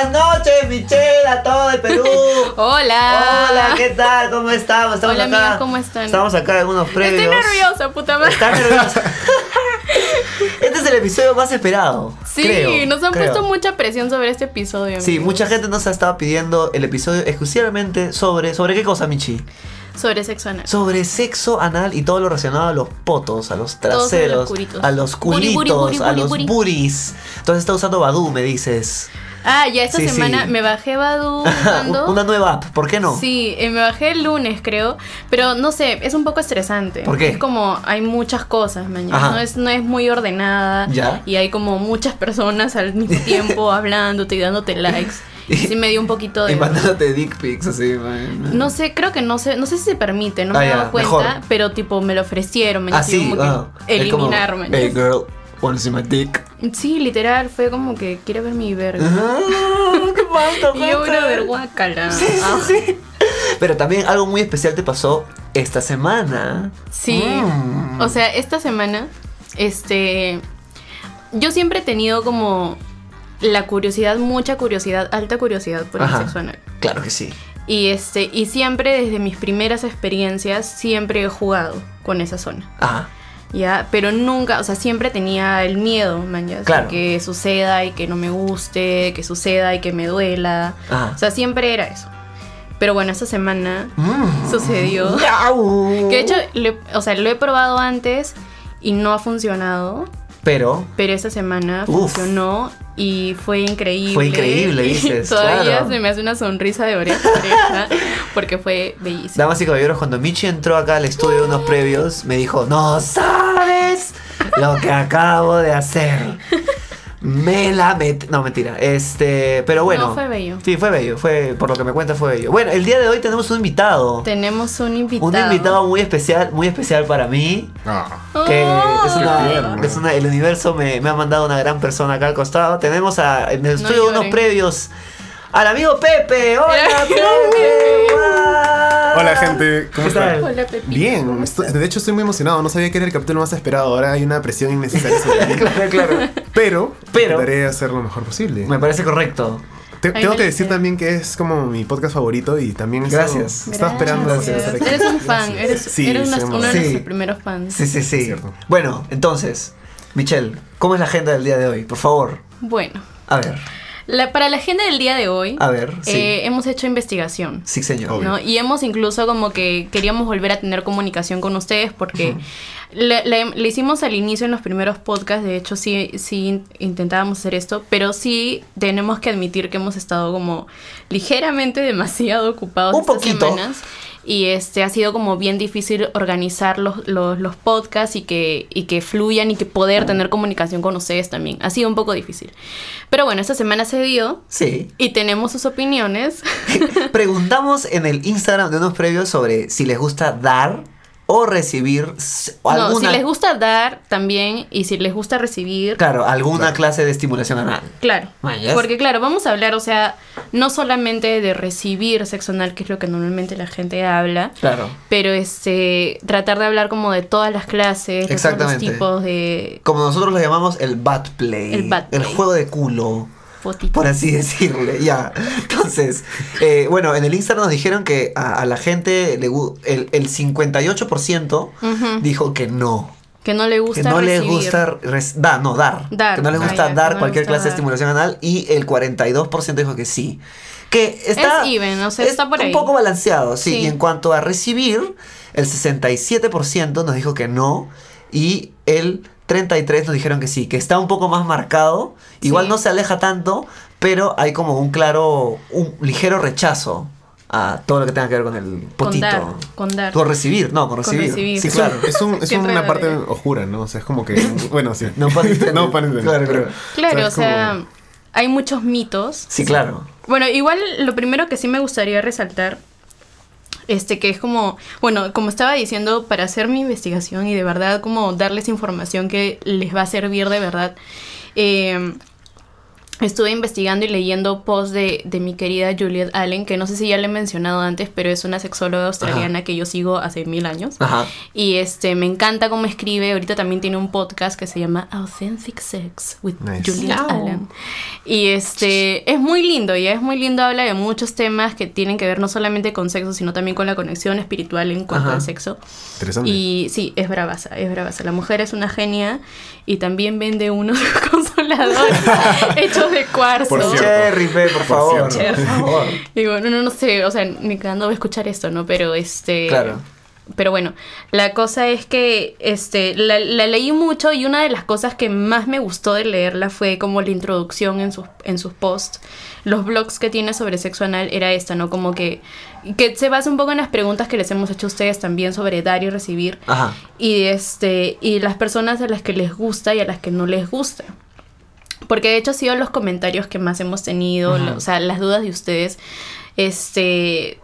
Buenas noches, Michelle, a todo el Perú. Hola. Hola, ¿qué tal? ¿Cómo estamos? Estamos Hola, acá. amigos, ¿cómo están? Estamos acá en unos previos. Estoy nerviosa, puta madre. Está nerviosa. este es el episodio más esperado. Sí, creo, nos han creo. puesto mucha presión sobre este episodio. Sí, mucha gente nos ha estado pidiendo el episodio exclusivamente sobre. ¿Sobre qué cosa, Michi? Sobre sexo anal. Sobre sexo anal y todo lo relacionado a los potos, a los traseros, los curitos. a los culitos, buri, buri, a los buri. buris. Entonces está usando Badu, me dices. Ah, ya esta Sí, semana sí. me bajé Badu. Una nueva app, ¿por qué no? Sí, eh, me bajé el lunes, creo. Pero no sé, es un poco estresante. ¿Por qué? Es como hay muchas cosas, mañana. No es, no es muy ordenada. Ya. Y hay como muchas personas al mismo tiempo hablándote y dándote likes. Y sí me dio un poquito de. Y mandándote dick pics así, man. No sé, creo que no sé, no sé si se permite, no Ah, me he dado cuenta, mejor. pero tipo me lo ofrecieron, me Ah, sí, que ah. Es como, eliminar, man. Hey girl, see my dick? Sí, literal, fue como que quiere ver mi verga. Ah, ¿Qué Y yo una verguácala. Sí, sí, Ah, sí. Pero también algo muy especial te pasó esta semana. sí. Mm. O sea, esta semana, este. Yo siempre he tenido como la curiosidad, mucha curiosidad, alta curiosidad por Ajá. el sexo anal. Claro que sí. Y este, y siempre desde mis primeras experiencias, siempre he jugado con esa zona. Ah, Ya, pero nunca, o sea, siempre tenía el miedo, man, ya, Claro. que suceda y que no me guste, que suceda y que me duela. O sea, siempre era eso. Pero bueno, esta semana Mm. sucedió. Miau. Que de hecho, le- o sea, lo he probado antes y no ha funcionado. Pero, Pero esta semana Uf. funcionó y fue increíble. Fue increíble, dices, Todavía claro. se me hace una sonrisa de oreja a oreja porque fue bellísimo. damas y caballeros, cuando Michi entró acá al estudio de unos previos, me dijo, no sabes lo que acabo de hacer. Me la met... No, mentira. Este, pero bueno. No, fue bello. Sí, fue bello. Fue, por lo que me cuenta, fue bello. Bueno, el día de hoy tenemos un invitado. Tenemos un invitado. Un invitado muy especial, muy especial para mí. Ah, Que Oh. es una, es una- el universo me, me ha mandado una gran persona acá al costado. Tenemos a, en el No estudio de unos previos al amigo Pepe. Hola Pepe. Pepe. Hola gente, ¿cómo están? Hola, Pepito. Bien, ¿cómo estoy- estás? de hecho estoy muy emocionado, no sabía que era el capítulo más esperado, ahora hay una presión innecesaria sobre mí. claro, claro. Pero, Pero- intentaré hacer lo mejor posible. Me parece correcto. Te- tengo que decir también que es como mi podcast favorito y también Gracias. estaba esperando Gracias. Eres un fan, eres, Sí, eres uno de Sí. nuestros primeros fans. Sí, sí, sí. Bueno, entonces, Michelle, ¿cómo es la agenda del día de hoy? Por favor. Bueno, A ver, la- para la agenda del día de hoy, a ver. Sí, eh, hemos hecho investigación. sí señor. Y hemos incluso como que queríamos volver a tener comunicación con ustedes porque le, le- le hicimos al inicio en los primeros podcasts, de hecho sí, sí in- intentábamos hacer esto, pero sí tenemos que admitir que hemos estado como ligeramente demasiado ocupados Un estas poquito. semanas. Y este ha sido como bien difícil organizar los, los, los podcasts y que, y que fluyan y que poder tener comunicación con ustedes también. Ha sido un poco difícil. Pero bueno, esta semana se dio Sí. y tenemos sus opiniones. Preguntamos en el Instagram de unos previos sobre si les gusta dar o recibir s- No, alguna, si les gusta dar también y si les gusta recibir, claro, alguna Claro. clase de estimulación anal. claro. Mayas. Porque claro, vamos a hablar, o sea, no solamente de recibir sexo anal, que es lo que normalmente la gente habla, Claro. pero este tratar de hablar como de todas las clases, de todos los Exactamente. tipos de Como nosotros lo llamamos el bad play. El bad play. juego de culo. Por así decirle, ya. Entonces, eh, bueno, en el Instagram nos dijeron que a, a la gente le el, el 58% Ujú. dijo que no. Que no le Que gusta no recibir. les gusta dar, no, dar. Dar. Que no les Ah, gusta dar que no cualquier gusta clase de estimulación anal y el 42% dijo que sí. Que está, Es even, o sea, es está por un poco balanceado, sí. Sí. Y en cuanto a recibir, el 67% nos dijo que no y el 33% nos dijeron que sí, que está un poco más marcado. Igual Sí. no se aleja tanto, pero hay como un claro, un ligero rechazo a todo lo que tenga que ver con el con potito. dar, con dar. Con recibir, no, con Con recibir. Sí, Es, claro. un- es, un- es una parte enredadera. oscura, ¿no? O sea, es como que. Bueno, sí. No intended. no Claro, pero- claro. O como- sea, hay muchos mitos. Sí, claro. Bueno, igual lo primero que sí me gustaría resaltar, este, que es como, bueno, como estaba diciendo, para hacer mi investigación y de verdad como darles información que les va a servir de verdad, eh, estuve investigando y leyendo posts de, de mi querida Juliet Allen, que no sé si ya le he mencionado antes, pero es una sexóloga australiana que yo sigo hace mil años. Ajá. Y este, me encanta cómo escribe. Ahorita también tiene un podcast que se llama Authentic Sex with Nice. Juliet Miau. Allen. Y este es muy lindo, y es muy lindo, habla de muchos temas que tienen que ver no solamente con sexo, sino también con la conexión espiritual en cuanto Ajá. al sexo. Interesante. Y sí, es bravaza, es bravaza. La mujer es una genia y también vende unos consoladores hechos de cuarzo. Por. Cherry, por, Por favor. cierto. Por favor. Y bueno, no, no sé, o sea, ni cuando voy a escuchar esto, ¿no? Pero este... Claro. Pero bueno, la cosa es que este, la, la leí mucho y una de las cosas que más me gustó de leerla fue como la introducción en sus, en sus posts. Los blogs que tiene sobre sexo anal era esta, ¿no? Como que, que se basa un poco en las preguntas que les hemos hecho a ustedes también sobre dar y recibir. Ajá. Y, este, y las personas a las que les gusta y a las que no les gusta. Porque de hecho ha sido los comentarios que más hemos tenido, lo- o sea, las dudas de ustedes, este,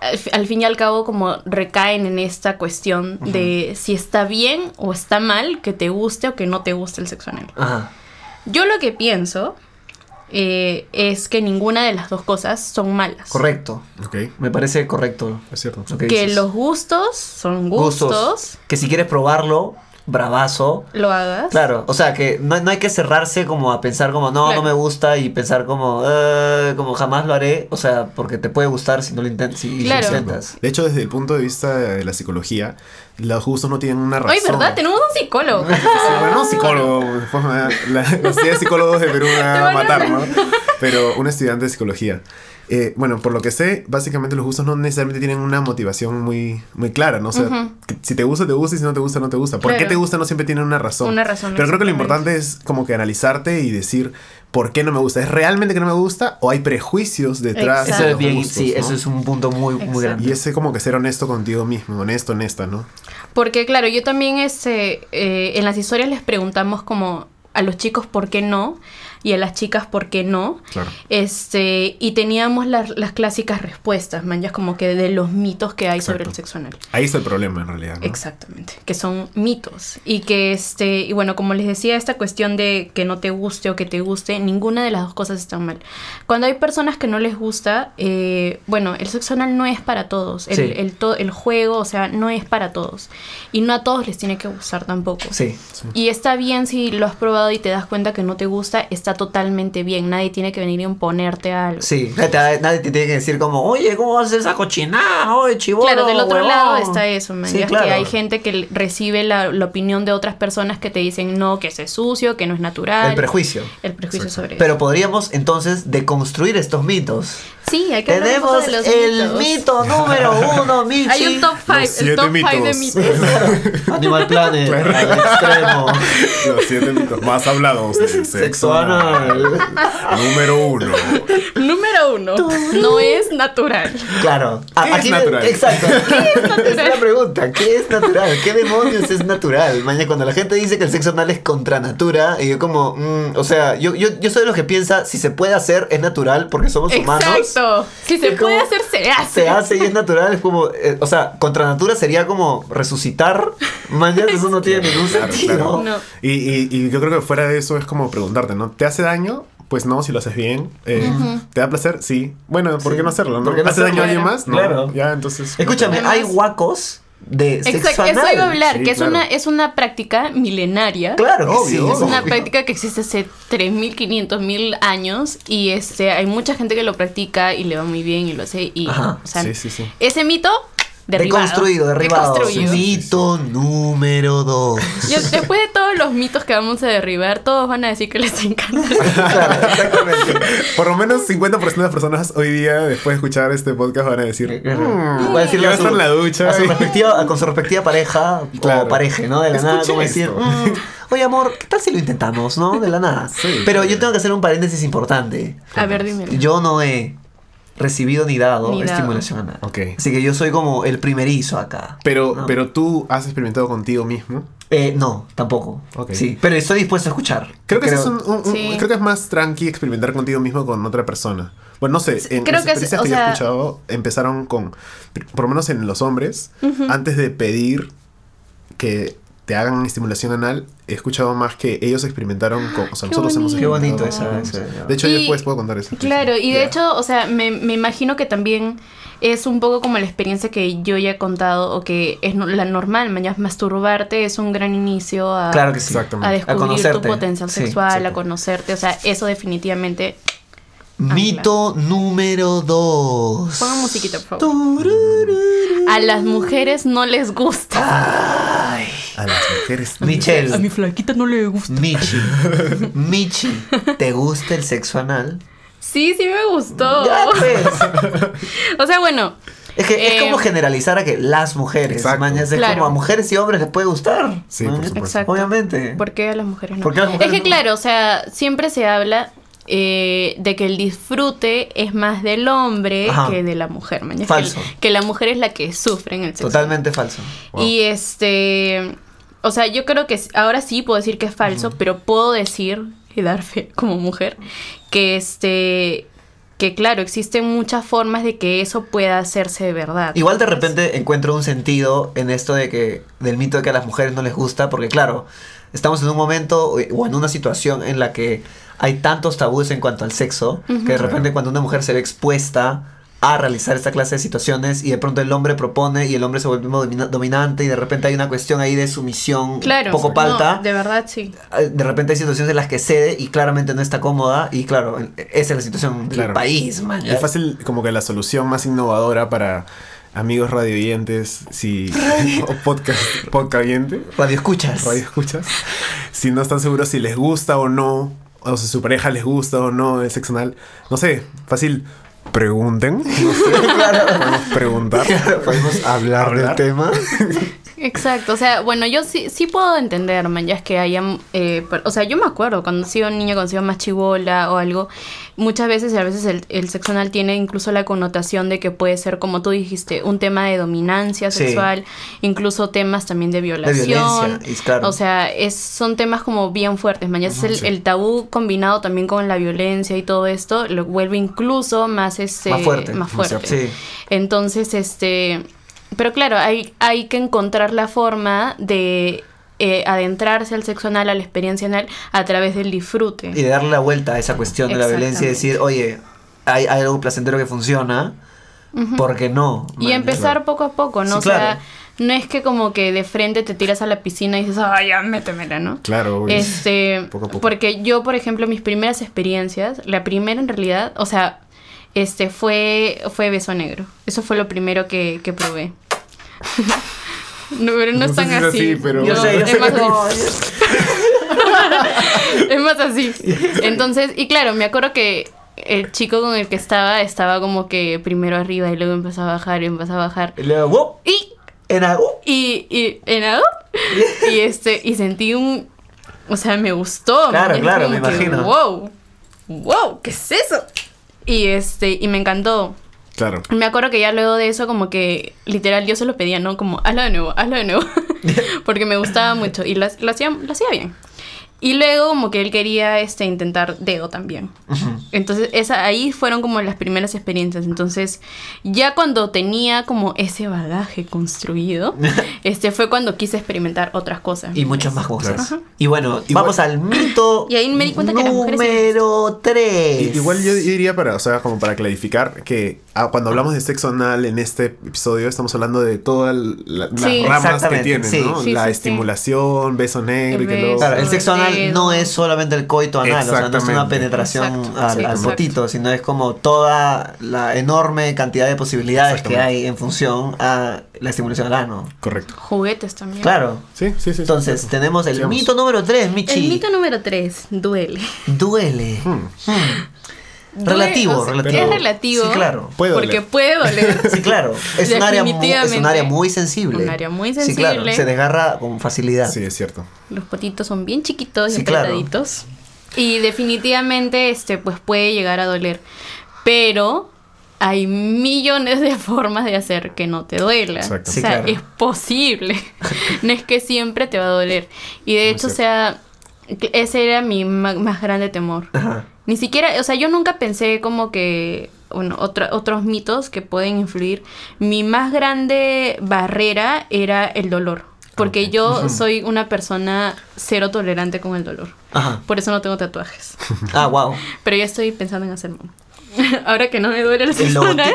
al, fi- al fin y al cabo como recaen en esta cuestión de si está bien o está mal que te guste o que no te guste el sexo anal. Ajá. Yo lo que pienso eh, es que ninguna de las dos cosas son malas. Correcto. Ok, Me parece correcto. es cierto. lo que los gustos son gustos, Que si quieres probarlo, bravazo. lo hagas. Claro, o sea que no, no hay que cerrarse como a pensar como no, Claro. no me gusta y pensar como eh, como jamás lo haré, o sea, porque te puede gustar si no lo intentas, si Claro. lo intentas. De hecho, desde el punto de vista de la psicología, los gustos no tienen una razón. Ay, ¿verdad? Tenemos un psicólogo. Sí, bueno, psicólogo. La, la de psicólogos de Perú me va a matar, ¿no? Pero un estudiante de psicología. Eh, bueno, por lo que sé, básicamente los gustos no necesariamente tienen una motivación muy, muy clara, ¿no? O sea, si te gusta, te gusta y si no te gusta, no te gusta. ¿Por qué te gusta? No siempre tiene una razón. Una razón, Pero creo que lo importante es como que analizarte y decir por qué no me gusta. ¿Es realmente que no me gusta o hay prejuicios detrás Exacto. Eso de es bien, gustos, sí, ¿no? eso es un punto muy muy grande. Y ese como que ser honesto contigo mismo, honesto, honesta, ¿no? Porque claro, yo también este, eh, en las historias les preguntamos como a los chicos por qué no y a las chicas por qué no. Claro. Este, y teníamos las, las clásicas respuestas, man, ya como que de los mitos que hay sobre el Exacto. sexo anal. Ahí está el problema en realidad, ¿no? Exactamente, que son mitos. Y que este, y bueno, como les decía, esta cuestión de que no te guste o que te guste, ninguna de las dos cosas está mal. Cuando hay personas que no les gusta, eh, bueno, el sexo anal no es para todos. El, Sí. el, to- el juego, o sea, no es para todos. Y no a todos les tiene que gustar tampoco. Sí. Y está bien si lo has probado y te das cuenta que no te gusta, está totalmente bien. Nadie tiene que venir a imponerte algo. Sí, nadie te, nadie te tiene que decir como, oye, ¿cómo vas a hacer esa cochinada? Oye, chivolo, Claro, del otro huevón". lado está eso, man. Sí, es claro. que hay gente que recibe la, la opinión de otras personas que te dicen no, que es sucio, que no es natural. El prejuicio. El prejuicio sobre Pero eso. podríamos entonces deconstruir estos mitos. Sí, hay que Tenemos de los el mitos. mito número uno, Michi. Hay un top 5, siete el top 5 de mitos. Animal Planet, al extremo. Los siete mitos más hablados del sexo, Sexo anal. Número uno. Número uno, no es natural. Claro. A- ¿Qué es natural? Exacto. ¿Qué es la pregunta. ¿Qué es natural? ¿Qué demonios es natural? Mañana cuando la gente dice que el sexo anal es contra natura, y yo como, mm, o sea, yo, yo, yo soy de los que piensa, si se puede hacer, es natural, porque somos humanos. Exacto. Si se Es puede como- hacer, se hace. Se hace y es natural, es como, eh, o sea, contra natura sería como resucitar. Mañana eso no tiene ningún Claro, sentido. claro. No. Y, y- y yo creo que fuera de eso es como preguntarte, ¿no? ¿Te hace daño? Pues no, si lo haces bien. Eh, ¿Te da placer? Sí. Bueno, ¿por Sí. qué no hacerlo? ¿no? ¿Por qué no ¿Hace daño a alguien más? No. Claro. Ya, entonces. Escúchame, hay guacos de sexo Exacto, anal. eso iba a hablar, Sí, que es, claro. una, es una práctica milenaria. Claro sí. Obvio, Es una Obvio. práctica que existe hace 3.500 mil años y este hay mucha gente que lo practica y le va muy bien y lo hace y Ajá, o sea, sí, sí, sí. ese mito derribado. Deconstruido, derribado. Deconstruido. Mito número dos. Y después de todos los mitos que vamos a derribar, todos van a decir que les encanta. claro, exactamente. Por lo menos 50% de las personas hoy día, después de escuchar este podcast, van a decir. "Mm, Va a decirle a su- en la ducha. a su respectiva, con su respectiva pareja Claro. o pareje, ¿no? De la nada, Escuché como decir. "Mm, oye amor, ¿qué tal si lo intentamos, no? De la nada. Sí, Pero claro. yo tengo que hacer un paréntesis importante. A ver, dime. Yo no he recibido ni dado Ni dado. estimulación anal. Así que yo soy como el primerizo acá. Pero, No. pero tú has experimentado contigo mismo. Eh, no, tampoco. Sí, pero estoy dispuesto a escuchar. Creo que, eso es un- un- un- Sí. creo que es más tranqui experimentar contigo mismo con otra persona. Bueno, no sé, en creo las que es- experiencias o que yo he escuchado empezaron con, por lo menos en los hombres, antes de pedir que te hagan estimulación anal, he escuchado más que ellos experimentaron con. O sea, Qué nosotros hemos bonito. Qué bonito esa- De hecho, Y- después puedo contar eso. Claro, y de Ya. hecho, o sea, me, me imagino que también es un poco como la experiencia que yo ya he contado o que es la normal, mañana masturbarte es un gran inicio a, Claro que sí. Exactamente. a A descubrir tu conocerte. potencial Sí, sexual, a exacto. conocerte, o sea, eso definitivamente... Mito número 2. Pongan musiquita, por favor. A las mujeres no les gusta. Ay, A las mujeres. A mi Michelle, flaquita no le gusta. Michi, Michi, ¿te gusta el sexo anal? Sí, sí me gustó. Ya, pues. O sea, bueno, Es que es Eh, como generalizar a que las mujeres, Exacto. mañas, es Claro. como a mujeres y hombres les puede gustar. Sí, por supuesto. Exacto. Obviamente. ¿Por qué a las mujeres no? ¿Por qué a las mujeres es que no? claro, o sea, siempre se habla eh, de que el disfrute es más del hombre Ajá. que de la mujer. Es Falso. Que, que la mujer es la que sufre en el sexo. Totalmente falso. Wow. Y este, o sea, yo creo que ahora sí puedo decir que es falso, pero puedo decir y dar fe como mujer que este que claro, existen muchas formas de que eso pueda hacerse de verdad. Igual de repente encuentro un sentido en esto de que del mito de que a las mujeres no les gusta, porque claro, estamos en un momento o o en una situación en la que hay tantos tabúes en cuanto al sexo, que de repente cuando una mujer se ve expuesta a realizar esta clase de situaciones y de pronto el hombre propone y el hombre se vuelve domina- dominante y de repente hay una cuestión ahí de sumisión Claro, poco no, palta. de verdad sí. Eh, de repente hay situaciones en las que cede y claramente no está cómoda y claro, esa es la situación del país, man. Es fácil, como que la solución más innovadora para amigos radioyentes, si. o podcast, podcast oyente, Radio escuchas. radio escuchas. Si no están seguros si les gusta o no, o si su pareja les gusta o no el sexo anal. No sé, fácil. Pregunten. No sé, podemos preguntar. Podemos hablar, Hablar. del tema. Exacto, o sea, bueno, yo sí, sí puedo entender, man, ya es que hayan, eh, o sea, yo me acuerdo cuando he sido niña, cuando he sido más chivola o algo, muchas veces, a veces el, el sexo anal tiene incluso la connotación de que puede ser, como tú dijiste, un tema de dominancia Sí. sexual, incluso temas también de violación. claro. O sea, es, son temas como bien fuertes, man, ya es el, Sí. el tabú combinado también con la violencia y todo esto, lo vuelve incluso más, este, Más fuerte. Más fuerte. Sí. Entonces, este. Pero claro, hay, hay que encontrar la forma de eh, adentrarse al sexo anal, a la experiencia anal, a través del disfrute. Y de darle la vuelta a esa cuestión de la violencia y decir, oye, hay, hay algo placentero que funciona, ¿por qué no? Y Man, empezar poco a poco, ¿no? Sí, o sea, claro. no es que como que de frente te tiras a la piscina y dices, ay, ya, métemela, ¿no? Claro, obvio. Este, Poco a poco. porque yo, por ejemplo, mis primeras experiencias, la primera en realidad, o sea, este fue fue beso negro. Eso fue lo primero que, que probé. no, pero no, No es sé tan si es así. así, pero- Yo No, sé, yo es sé más que no. así. es más así. Entonces, y claro, me acuerdo que el chico con el que estaba estaba como que primero arriba y luego empezó a bajar y empezó a bajar. Y luego. Y ¡wup! y, y, en algo, y este, y sentí un, o sea, me gustó. Claro, claro, me que, imagino. wow, wow, ¿qué es eso? Y este, y me encantó. Claro. Me acuerdo que ya luego de eso, como que literal yo se lo pedía, ¿no? Como, hazlo de nuevo, hazlo de nuevo. Porque me gustaba mucho y lo, lo hacía, lo hacía bien. Y luego como que él quería este, intentar dedo también. Entonces esa, ahí fueron como las primeras experiencias. Entonces ya cuando tenía como ese bagaje construido, este fue cuando quise experimentar otras cosas. Y muchas más cosas. Claro. Y bueno, Igual- vamos al mito Y ahí me di cuenta que las mujeres- número 3. I- Igual yo, diría para, o sea, como para clarificar que cuando hablamos de sexo anal en este episodio estamos hablando de todas la- las Sí. ramas que tiene, sí. ¿no? Sí, la sí, sí. estimulación, beso negro y que El luego... Claro, el sexo anal Dedo. no es solamente el coito anal, o sea, no es una penetración Exacto, al, sí, al exacto. potito, sino es como toda la enorme cantidad de posibilidades que hay en función a la estimulación al ano. Correcto. Juguetes también. Claro. Sí, sí, sí. Entonces, sí. tenemos el Sigamos. mito número 3, Michi. El mito número 3, duele. Duele. Hmm. Hmm. Relativo, Duele, o sea, relativo. Es relativo. Sí, claro. Puede Porque doler. puede doler. Sí, claro. Es un, área muy, es un área muy sensible. Un área muy Sí, claro. sensible. Se desgarra con facilidad. Sí, es cierto. Los potitos son bien chiquitos y claro. apretaditos. Y definitivamente, este, pues puede llegar a doler. Pero hay millones de formas de hacer que no te duela. Exacto. O Sí, sea, claro. es posible. no es que siempre te va a doler. Y de Muy hecho, o sea, ese era mi más grande temor. Ajá. Ni siquiera, o sea, yo nunca pensé como que, bueno, otra- otros mitos que pueden influir. Mi más grande barrera era el dolor. Porque yo soy una persona cero tolerante con el dolor. Ajá. Por eso no tengo tatuajes. Ah, wow. Pero ya estoy pensando en hacerme. uno. Ahora que no me duele el El sexo anal,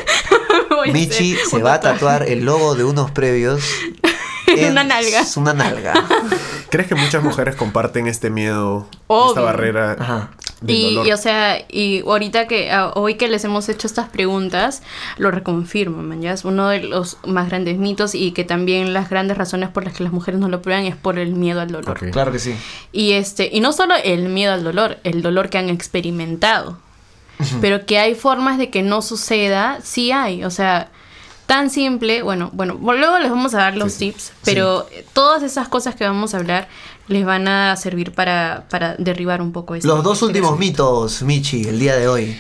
voy a Michi se va a tatuar el logo de unos previos. En una nalga. Es una nalga. ¿Crees que muchas mujeres comparten este miedo, Obvio. esta barrera Ajá. Y, o sea, y ahorita que a- hoy que les hemos hecho estas preguntas, lo reconfirmo, man, ya es uno de los más grandes mitos y que también las grandes razones por las que las mujeres no lo prueban es por el miedo al dolor. Claro que sí. Y este, y no solo el miedo al dolor, el dolor que han experimentado. Pero que hay formas de que no suceda, sí hay. O sea, tan simple, bueno, bueno, luego les vamos a dar los Sí, sí. tips, pero todas esas cosas que vamos a hablar les van a servir para, para derribar un poco eso. Los dos últimos mitos, Michi, el día de hoy.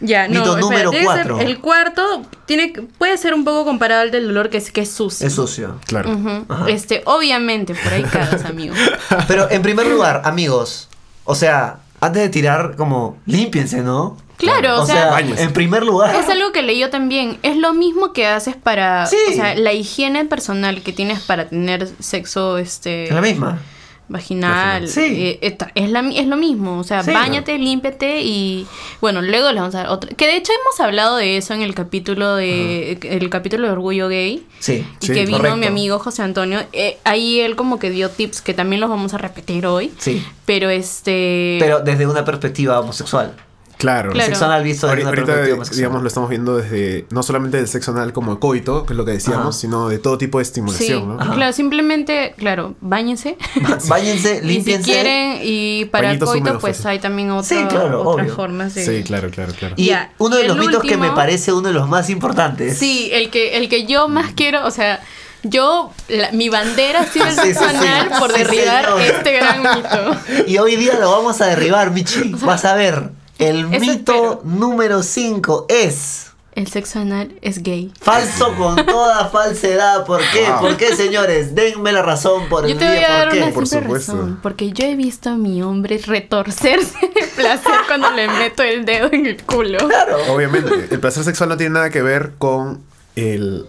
Ya, no, Mito número cuatro. El cuarto tiene, que- puede ser un poco comparable al del dolor que es, que es sucio. Es sucio. Claro. Este, obviamente, por ahí cagas, amigo. Pero en primer lugar, amigos, o sea, antes de tirar, como, límpiense, ¿no? Claro, O, o sea, sea, en primer lugar. Es algo que leí yo también. Es lo mismo que haces para. Sí. O sea, la higiene personal que tienes para tener sexo este Es la misma. Vaginal. Sí. eh, es, la, es lo mismo. O sea, Sí. bañate, límpiate y. Bueno, luego les vamos a dar otra. Que de hecho hemos hablado de eso en el capítulo de. El capítulo de Orgullo Gay. Sí. Y Sí, que vino correcto. mi amigo José Antonio. eh, ahí él como que dio tips que también los vamos a repetir hoy. Sí. Pero este. Pero desde una perspectiva homosexual. Claro. Claro. Sexo anal visto desde Ahorita, una digamos, lo estamos viendo desde no solamente del sexo anal como coito, que es lo que decíamos, Ajá. sino de todo tipo de Sí, estimulación, ¿no? Ajá. claro, simplemente, claro, bañense. Báñense, Y si límpiense. quieren, y para el coito, húmedos, pues fácil. hay también otra- Sí, claro, otras formas de... Sí, claro, claro, claro. Y Ya. uno de los el mitos que me parece uno de los más importantes. Sí, el que, el que yo más quiero, o sea, yo, la- mi bandera ha sido el Sí, sí, sexo sí. anal por Sí, derribar señor. este gran mito. Y hoy día lo vamos a derribar, Michi. Vas a ver. El Eso mito espero. número 5 es. El sexo anal es gay. Falso con toda falsedad. ¿Por qué? Wow. ¿Por qué, señores? Denme la razón por el Yo te voy día. a dar ¿Por qué? una Por supuesto. razón. Porque yo he visto a mi hombre retorcerse de placer cuando le meto el dedo en el culo. Claro. Obviamente, el placer sexual no tiene nada que ver con el.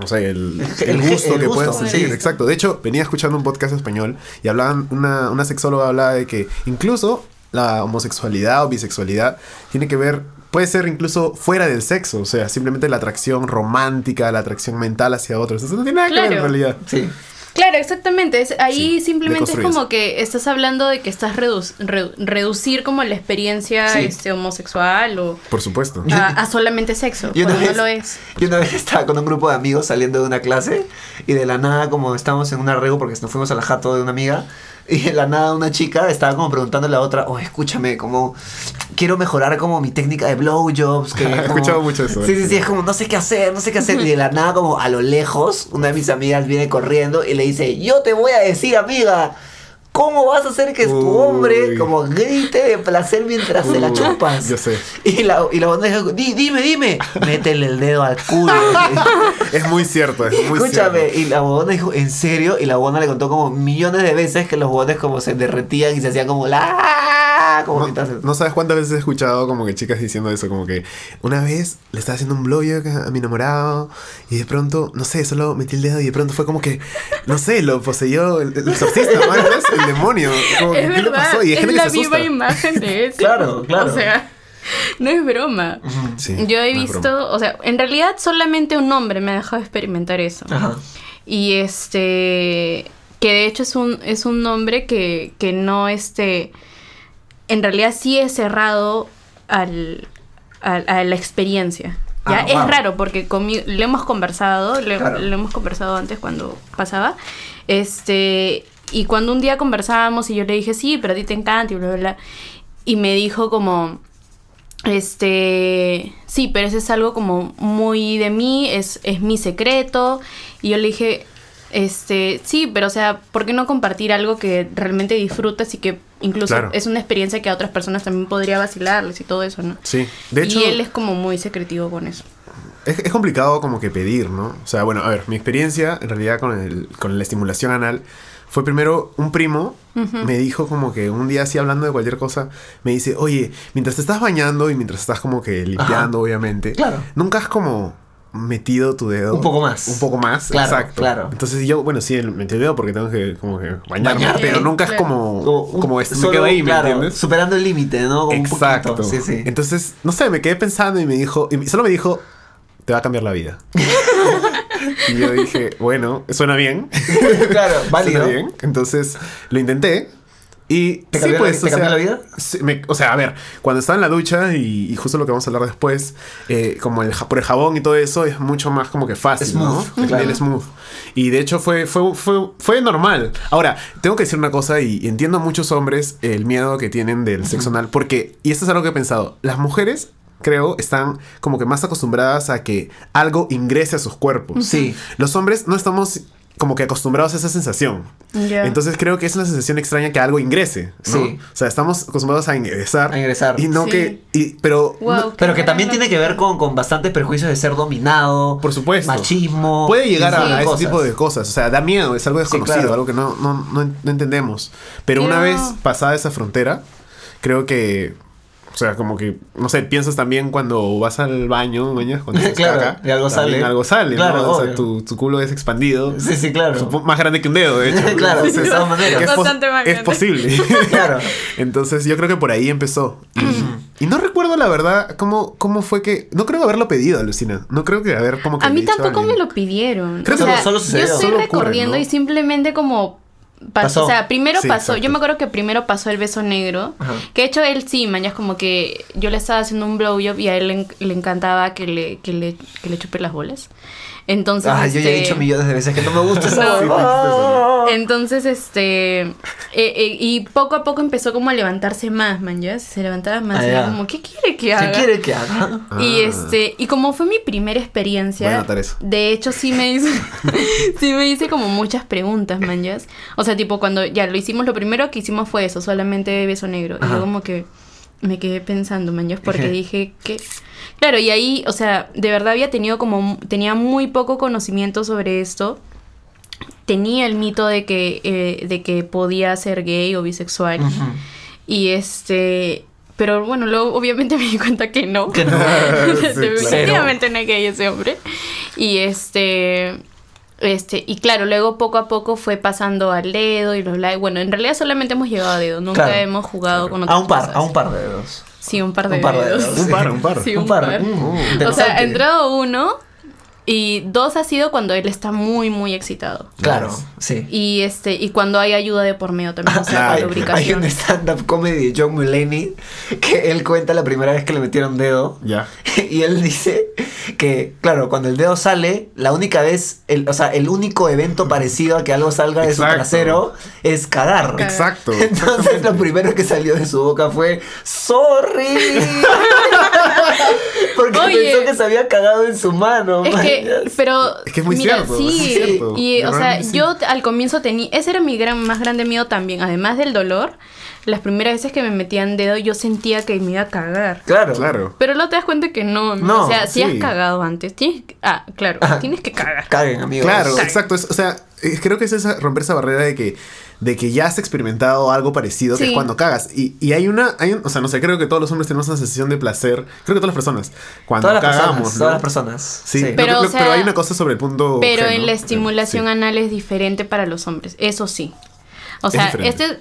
O sea, el, el El- gusto el que gusto, puedes sentir. sí. Exacto. De hecho, venía escuchando un podcast español y hablaban, una, una sexóloga hablaba de que incluso la homosexualidad o bisexualidad tiene que ver, puede ser incluso fuera del sexo. O sea, simplemente la atracción romántica, la atracción mental hacia otros. Eso no tiene nada que ver en Claro. realidad. Sí. Claro, exactamente. Es, ahí Sí, simplemente es como que estás hablando de que estás redu- redu- reducir como la experiencia Sí. este, homosexual o Por supuesto. a, a solamente sexo. Y una cuando vez- no lo es. Yo una vez estaba con un grupo de amigos saliendo de una clase y de la nada, como estábamos en un arrego porque nos fuimos a la jato de una amiga, y de la nada una chica estaba como preguntándole a otra, oh, escúchame, como quiero mejorar como mi técnica de blowjobs. Que He escuchado mucho eso, Sí, sí, sí. sí, es como no sé qué hacer, no sé qué hacer. Y de la nada, como a lo lejos, una de mis amigas viene corriendo y le dice, yo te voy a decir, amiga. ¿Cómo vas a hacer que tu Uy. hombre como grite de placer mientras se la Uy, chupas? yo sé. Y la, y la bandeja "Di- dime, dime. Métele el dedo al culo. Es muy cierto, es muy Escúchame. cierto. Y la bobona dijo, ¿en serio? Y la bobona le contó como millones de veces que los bobones como se derretían y se hacían como la... Como No, mientras- no sabes cuántas veces he escuchado como que chicas diciendo eso, como que una vez le estaba haciendo un blowjob a mi enamorado y de pronto, no sé, solo metí el dedo y de pronto fue como que, no sé, lo poseyó el, el exorcista, ¿no? El demonio. Como que, Es ¿Qué le pasó? Y hay es gente que la se asusta. viva imagen de eso. Claro, claro. O sea, no es broma. Sí, Yo he no visto, o sea, en realidad solamente un hombre me ha dejado experimentar eso. Ajá. Y este, que de hecho es un, es un hombre que, que no, este, en realidad sí es cerrado al, al- a la experiencia. Ya Ah, es wow. raro porque conmigo, le hemos conversado, Claro. le hemos conversado antes cuando pasaba. Este, y cuando un día conversábamos y yo le dije, sí, pero a ti te encanta y bla, bla, bla. Y me dijo como, este, sí, pero eso es algo como muy de mí, es, es mi secreto. Y yo le dije, este, sí, pero o sea, ¿por qué no compartir algo que realmente disfrutas y que incluso Claro. es una experiencia que a otras personas también podría vacilarles y todo eso, ¿no? Sí, de hecho, y él es como muy secretivo con eso. es, es complicado como que pedir, ¿no? O sea, bueno, a ver, mi experiencia en realidad con, el, con la estimulación anal fue primero un primo me dijo como que un día así hablando de cualquier cosa, me dice, oye, mientras te estás bañando y mientras estás como que limpiando, obviamente, Claro. nunca has como metido tu dedo. Un poco más. Un poco más, Claro, exacto. claro. Entonces yo, bueno, sí, metí el dedo porque tengo que como que bañarme, pero nunca es Claro. como, un- como esto, me solo, quedo ahí, ¿me claro, entiendes? Superando el límite, ¿no? Como Exacto. Sí, sí. Entonces, no sé, me quedé pensando y me dijo, y solo me dijo, te va a cambiar la vida. y yo dije, bueno, suena bien. claro, válido. Suena bien. Entonces, lo intenté. Y ¿Te sí, cambió la- pues, te o cambió sea, la vida? sí, me- o sea, a ver, cuando estaba en la ducha y, y justo lo que vamos a hablar después, eh, como el, por el jabón y todo eso, es mucho más como que fácil, Smooth, ¿no? claro. El smooth. Y de hecho fue, fue, fue, fue normal. Ahora, tengo que decir una cosa y, y entiendo a muchos hombres el miedo que tienen del sexo anal, porque, y esto es algo que he pensado, las mujeres creo, están como que más acostumbradas a que algo ingrese a sus cuerpos. Sí. Los hombres no estamos como que acostumbrados a esa sensación. Entonces creo que es una sensación extraña que algo ingrese, ¿no? Sí. O sea, estamos acostumbrados a ingresar. A ingresar. Y no Sí. que... y- pero... Wow. no- Pero que también tiene que ver con, con bastantes prejuicios de ser dominado. por supuesto. Machismo. Puede llegar a, ese a ese cosas. tipo de cosas. O sea, da miedo, es algo desconocido, claro. algo que no, no, no, entendemos. Pero una vez pasada esa frontera, creo que... O sea, como que, no sé, piensas también cuando vas al baño, mañana, cuando haces Claro, caca, y algo sale. Algo sale, Claro, ¿no? O sea, tu, tu culo es expandido. Sí, sí, claro. Supo- Más grande que un dedo, de hecho. Claro, Entonces, de todas maneras. es, pos- Bastante más es grande. posible. Claro. Entonces yo creo que por ahí empezó. Y, no recuerdo la verdad cómo, cómo fue que... No creo haberlo pedido, Alucina. No creo que haber como que... A mí dicho tampoco me lo pidieron. Creo o que sea, solo sucedió. Yo estoy Solo ocurre, recorriendo ¿no? y simplemente como pasó. Pasó. O sea, primero Sí, pasó. exacto. Yo me acuerdo que primero pasó el beso negro. Ajá. Que de hecho él sí, man, ya es como que yo le estaba haciendo un blowjob y a él le encantaba que le, que le, que le chupe las bolas. Entonces. Ah, yo ya he este, dicho millones de veces que no me gusta esa No. Entonces, este. eh, eh, y poco a poco empezó como a levantarse más, man, ya. Se levantaba más. Ah, y era como, ¿qué quiere que ¿Qué haga? quiere que haga? Y Ah. este, y como fue mi primera experiencia, Voy a anotar eso. de hecho sí me hice, sí me hice como muchas preguntas, manjas. O sea, tipo cuando ya lo hicimos, lo primero que hicimos fue eso, solamente beso negro. Y yo como que me quedé pensando, manjas, porque dije que claro, y ahí, o sea, de verdad había tenido como tenía muy poco conocimiento sobre esto. Tenía el mito de que eh, de que podía ser gay o bisexual. Y este. Pero bueno, luego obviamente me di cuenta que no. Que no. Definitivamente no es gay ese hombre. Y este. Este, y claro, luego poco a poco fue pasando al dedo y los bla- Bueno, en realidad solamente hemos llegado a dedo, nunca Claro. hemos jugado con otras A un par, cosas. a un par de dedos. Sí, un par de Un par de dedos. dedos. Un par, un par. Sí, un un par. par. Mm, O sea, ha entrado uno y dos ha sido cuando él está muy, muy excitado. Claro, sí. Y este, y cuando hay ayuda de por medio también, o sea, hay, un stand-up comedy de John Mulaney que él cuenta la primera vez que le metieron dedo. Ya. Y él dice que, claro, cuando el dedo sale, la única vez, el, o sea, el único evento parecido a que algo salga de Exacto. su trasero es cagar. Cagar. Exacto. Entonces lo primero que salió de su boca fue ¡Sorry! Porque Oye. pensó que se había cagado en su mano. Es que, pero. Es que es muy mira, cierto, Sí, es muy cierto. y, o sea, sí. yo al comienzo tenía. Ese era mi gran, más grande miedo también. Además del dolor, las primeras veces que me metían dedo, yo sentía que me iba a cagar. Claro. Claro. Pero luego te das cuenta que no. No, o sea, si has cagado antes, tienes que- Ah, claro, Ajá. tienes que cagar. Caguen, amigos. Claro, exacto. Es- o sea, eh, creo que es esa, romper esa barrera de que, de que ya has experimentado algo parecido, que Sí. es cuando cagas. Y, y hay una, hay un- o sea, no sé, creo que todos los hombres tenemos una sensación de placer. Creo que todas las personas. Cuando Todas las cagamos, personas. ¿no? Todas las personas. Sí, Pero, o sea, pero hay una cosa sobre el punto. Pero G, en la estimulación Sí. anal es diferente para los hombres. Eso sí. O Es sea, diferente. este.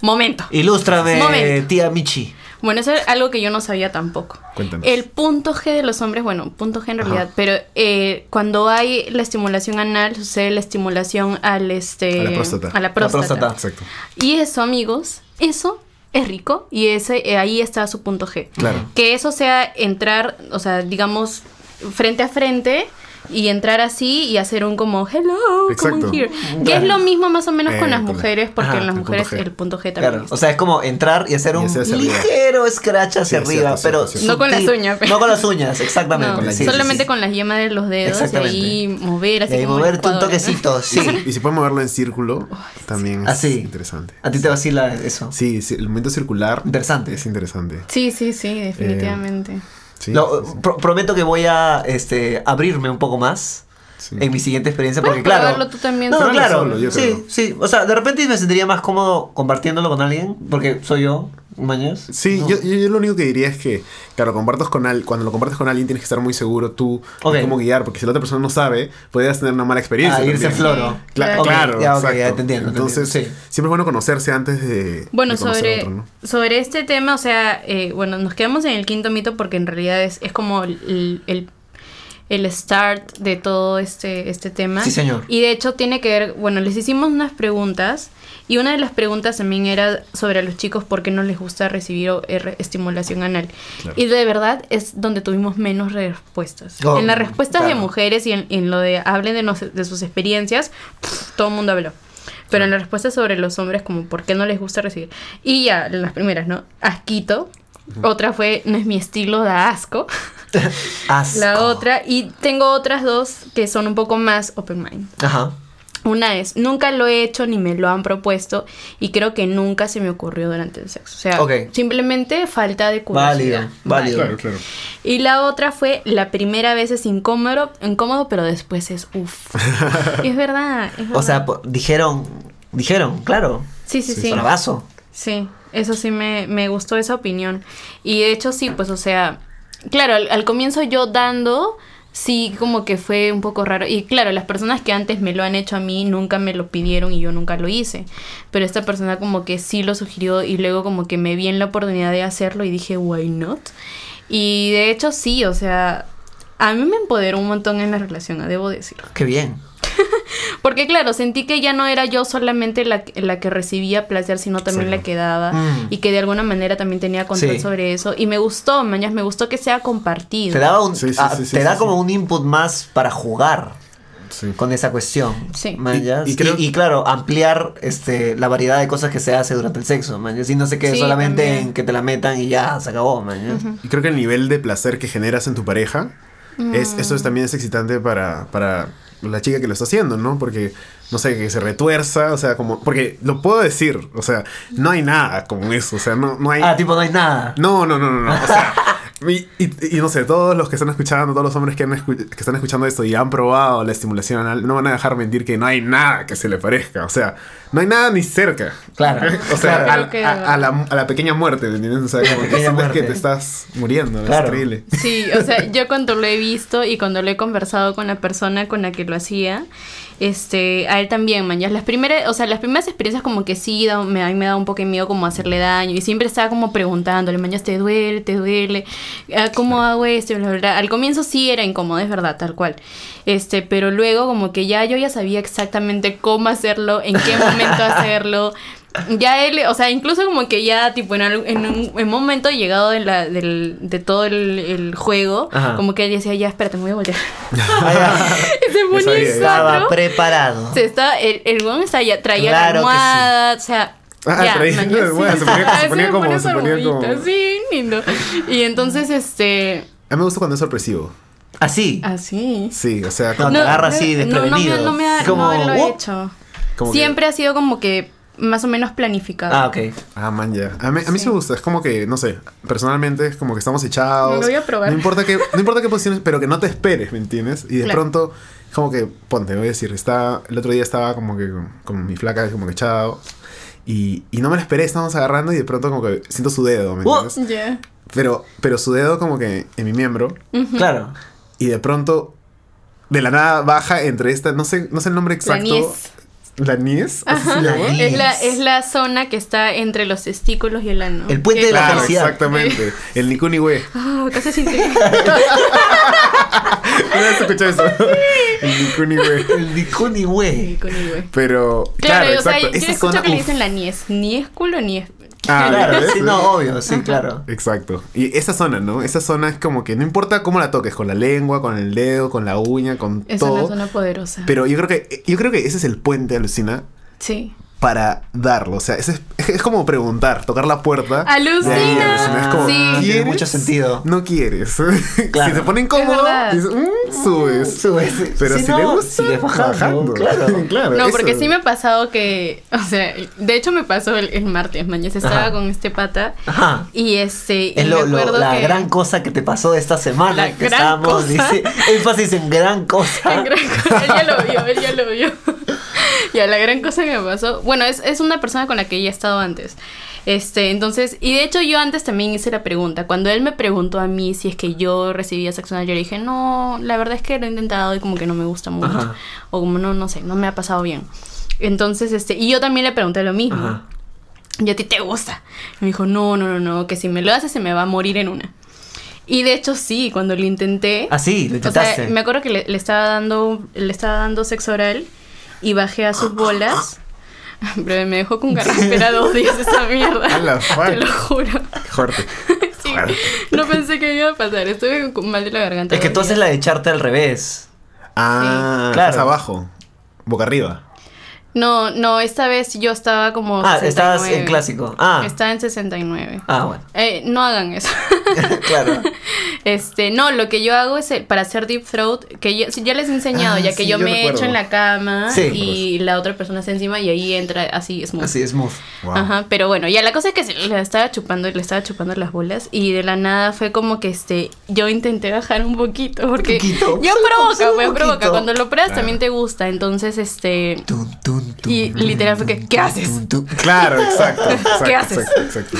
Momento. Ilústrame, Momento. tía Michi. Bueno, eso es algo que yo no sabía tampoco. Cuéntanos. El punto G de los hombres, bueno, punto G en realidad, pero eh, cuando hay la estimulación anal, sucede la estimulación al este A la próstata. a la próstata. próstata. Exacto. Y eso, amigos, eso es rico y ese eh, ahí está su punto G. Claro. Que eso sea entrar, o sea, digamos frente a frente y entrar así y hacer un como hello, come Exacto. on here. Que es lo mismo más o menos con las Eh, mujeres, porque Ajá, en las mujeres el punto G también. Claro. está. O sea, es como entrar y hacer Y un ligero scratch hacia Sí, arriba, cierto, pero cierto. No con las uñas, pero- No con las uñas, exactamente. No, con las Sí, sí, solamente sí. con las yemas de los dedos y Exactamente. ahí mover así Y ahí como moverte un toquecito, sí. Y si puedes moverlo en círculo, también es Así. interesante. A ti te vacila eso. Sí, sí, el movimiento circular Interesante. es interesante. Sí, sí, sí, definitivamente. Sí, Lo- sí, sí. pro- prometo que voy a este, abrirme un poco más. Sí. en mi siguiente experiencia. Porque claro. probarlo tú también No, claro. Solo, yo sí, creo. sí. O sea, de repente me sentiría más cómodo compartiéndolo con alguien. Porque soy yo, mañas. Sí, No. yo, lo único que diría es que, claro, compartas con al, cuando lo compartes con alguien tienes que estar muy seguro tú de cómo guiar, porque si la otra persona no sabe, podrías tener una mala experiencia. Ah, irse floro. Cla- claro, ya, ok, ya te entiendo, te Entonces, entiendo, sí. siempre es bueno conocerse antes de, Bueno, de sobre, otro, ¿no? sobre este tema, o sea, eh, bueno, nos quedamos en el quinto mito porque en realidad es, es como el, el, el start de todo este, este tema. Sí, señor. Y de hecho tiene que ver, bueno, les hicimos unas preguntas y una de las preguntas también era sobre a los chicos por qué no les gusta recibir er- estimulación anal. Claro. Y de verdad es donde tuvimos menos respuestas. Oh, en las respuestas de claro. mujeres y en, en lo de hablen de, nos- de sus experiencias, pff, todo el mundo habló. Pero en las respuestas sobre los hombres, como por qué no les gusta recibir. Y ya, las primeras, ¿no? Asquito. Otra fue, no es mi estilo, da asco. Asco. La otra, y tengo otras dos que son un poco más open mind. Ajá. Una es, nunca lo he hecho ni me lo han propuesto y creo que nunca se me ocurrió durante el sexo. O sea, simplemente falta de curiosidad. Válido, válido. Claro, claro. Y la otra fue, la primera vez es incómodo, incómodo pero después es uff. es verdad, es O sea, dijeron, dijeron, claro. sí, sí, sí. Bravazo. Sí, eso sí me, me gustó esa opinión. Y de hecho sí, pues o sea, claro, al, comienzo yo dando, sí como que fue un poco raro. Y claro, las personas que antes me lo han hecho a mí nunca me lo pidieron y yo nunca lo hice. Pero esta persona como que sí lo sugirió y luego como que me vi en la oportunidad de hacerlo y dije, why not? Y de hecho sí, o sea, a mí me empoderó un montón en la relación, debo decirlo. Qué bien. Porque claro, sentí que ya no era yo solamente la, la que recibía placer, sino también Sí. la que daba. Mm. Y que de alguna manera también tenía control Sí. sobre eso. Y me gustó, mañas, me gustó que sea compartido. Te daba un, Sí, sí, ah, sí, sí, te da sí, como un input más para jugar Sí. con esa cuestión. Sí. ¿mañas? Y- Y, y creo- y claro, ampliar este la variedad de cosas que se hace durante el sexo, ¿mañas? Y no se quede Sí, solamente también. en que te la metan y ya se acabó, ¿mañas? Y creo que el nivel de placer que generas en tu pareja, es, eso es, también es excitante para, para la chica que lo está haciendo, ¿no? Porque, no sé, que se retuerza, o sea, como... Porque lo puedo decir, o sea, no hay nada como eso, o sea, no, no hay... Ah, tipo, no hay nada. No, no, no, no, no. O sea, y, y- y no sé, todos los que están escuchando, todos los hombres que, han escu- que están escuchando esto y han probado la estimulación anal, no van a dejar mentir que no hay nada que se le parezca. O sea, no hay nada ni cerca. Claro. O sea, Claro. a, a- a la, a la pequeña muerte, ¿me entiendes? O sea, como que que te estás muriendo. Claro. Es terrible. Sí, o sea, yo cuando lo he visto y cuando lo he conversado con la persona con la que lo hacía, este, a él también, man, ya las primeras, o sea, las primeras experiencias como que sí, da- me, a mí me da un poco de miedo como hacerle daño y siempre estaba como preguntándole, mañana te duele, te duele, Ah, ¿cómo hago esto? Bla, bla. Al comienzo sí era incómodo, es verdad, tal cual, este, pero luego como que ya yo ya sabía exactamente cómo hacerlo, en qué momento hacerlo, ya él, o sea, incluso como que ya, tipo, en, al- en un, en un momento llegado de, la, del, de todo el, el juego, Ajá. como que él decía, ya, espérate, me voy a voltear. Ah, y se ponía Estaba preparado. Se estaba, el, el weón estaba ya, traía Claro la almohada, o sea... Ah, ya, traía man, la ya almohada, sí. se ponía- se Ah, ponía me como- se ponía Sí, lindo. Y entonces, este... A mí me gusta cuando es sorpresivo. Así. Así. Sí, o sea, No, como, te agarra así, no, no, me- desprevenido. no me ha, Como, no lo he hecho. como que- Siempre ha sido como que más o menos planificado. Ah, ok. Ah, man, ya. A mí, a mí sí. Me gusta. Es como que, no sé, personalmente es como que estamos echados. Lo voy a probar. No importa qué, no importa qué posiciones, pero que no te esperes, ¿me entiendes? Y de Claro. pronto, como que, ponte, voy a decir, está, el otro día estaba como que con, con mi flaca, como que echado. Y, y no me lo esperé, estábamos agarrando y de pronto como que siento su dedo, ¿me Oh. entiendes? Ya. Pero, pero su dedo como que en mi miembro. Claro. Y de pronto, de la nada baja entre esta, no sé, no sé el nombre exacto. niez. ¿La. La Es la, niez. es la zona que está entre los testículos y el ano. El puente de la Claro, felicidad. exactamente. El Nikuni güey. Ah, casi siente. ¿No has escuchado eso? El Nikuni güey. El Dikuni, güey. Pero, Claro, claro, o sea, exacto. yo escucho que le dicen la niez. Ni es culo ni es. Ah, Claro, ¿ves? sí, no, obvio, sí, claro. Exacto. Y esa zona, ¿no? Esa zona es como que no importa cómo la toques, con la lengua, con el dedo, con la uña, con Es todo. una zona poderosa. Pero yo creo que yo creo que ese es el puente, alucina, sí. Para darlo. O sea, ese es, es como preguntar, tocar la puerta. Alucina. Es como, Sí. Tiene mucho sentido. No quieres. Claro. Si se pone Es incómodo, verdad. dices, "Mm, subes. Subes. Pero Si si, no, le gusta, sigues bajando, Claro, claro. No, eso. porque sí me ha pasado que, o sea, de hecho me pasó el, el martes, mañana estaba Ajá. con este pata Ajá. y este, y Es lo, me lo- acuerdo la que gran cosa que te pasó esta semana. La que gran estábamos cosa. dici- énfasis en gran cosa. La gran cosa- él ya lo vio, él ya lo vio. ya, la gran cosa que me pasó. Bueno, es, es una persona con la que ya he estado antes. Este, entonces, y de hecho yo antes también hice la pregunta. Cuando él me preguntó a mí si es que yo recibía sexo anal, yo le dije, no, la verdad es que lo he intentado y como que no me gusta mucho. Ajá. O como no, no sé, no me ha pasado bien. Entonces, este, y yo también le pregunté lo mismo. Ajá. ¿Y a ti te gusta? Y me dijo, no, no, no, no, que si me lo haces se me va a morir en una. Y de hecho sí, cuando lo intenté... Ah, sí, lo O sea, intentaste. me acuerdo que le, le estaba dando le estaba dando sexo oral y bajé a sus bolas. Pero me dejó con garraspera dos días esa mierda. A la fuck. Te lo juro. Qué fuerte. Sí, no pensé que iba a pasar. Estuve con mal de la garganta. Es que tú haces la de echarte al revés. Ah, Sí. Claro. estás abajo. Boca arriba. No, no, esta vez yo estaba como. Ah, estabas 69. en clásico. Ah. Estaba en 69. Ah, bueno. Eh, no hagan eso. claro. Este, no, lo que yo hago es el- para hacer deep throat, que yo, sí, ya les he enseñado, Ah, ya que sí, yo, yo me recuerdo. echo en la cama Sí. y la otra persona está encima y ahí entra así smooth. Así, smooth. Wow. Ajá, pero bueno, ya la cosa es que se le estaba chupando, le estaba chupando las bolas y de la nada fue como que este, yo intenté bajar un poquito porque poquito, yo provoca, un pues provoca, cuando lo pruebas Claro. también te gusta, entonces este Tun, tun, tun, Y literal fue que, ¿qué haces? Claro, exacto. exacto ¿Qué haces? Exacto, exacto.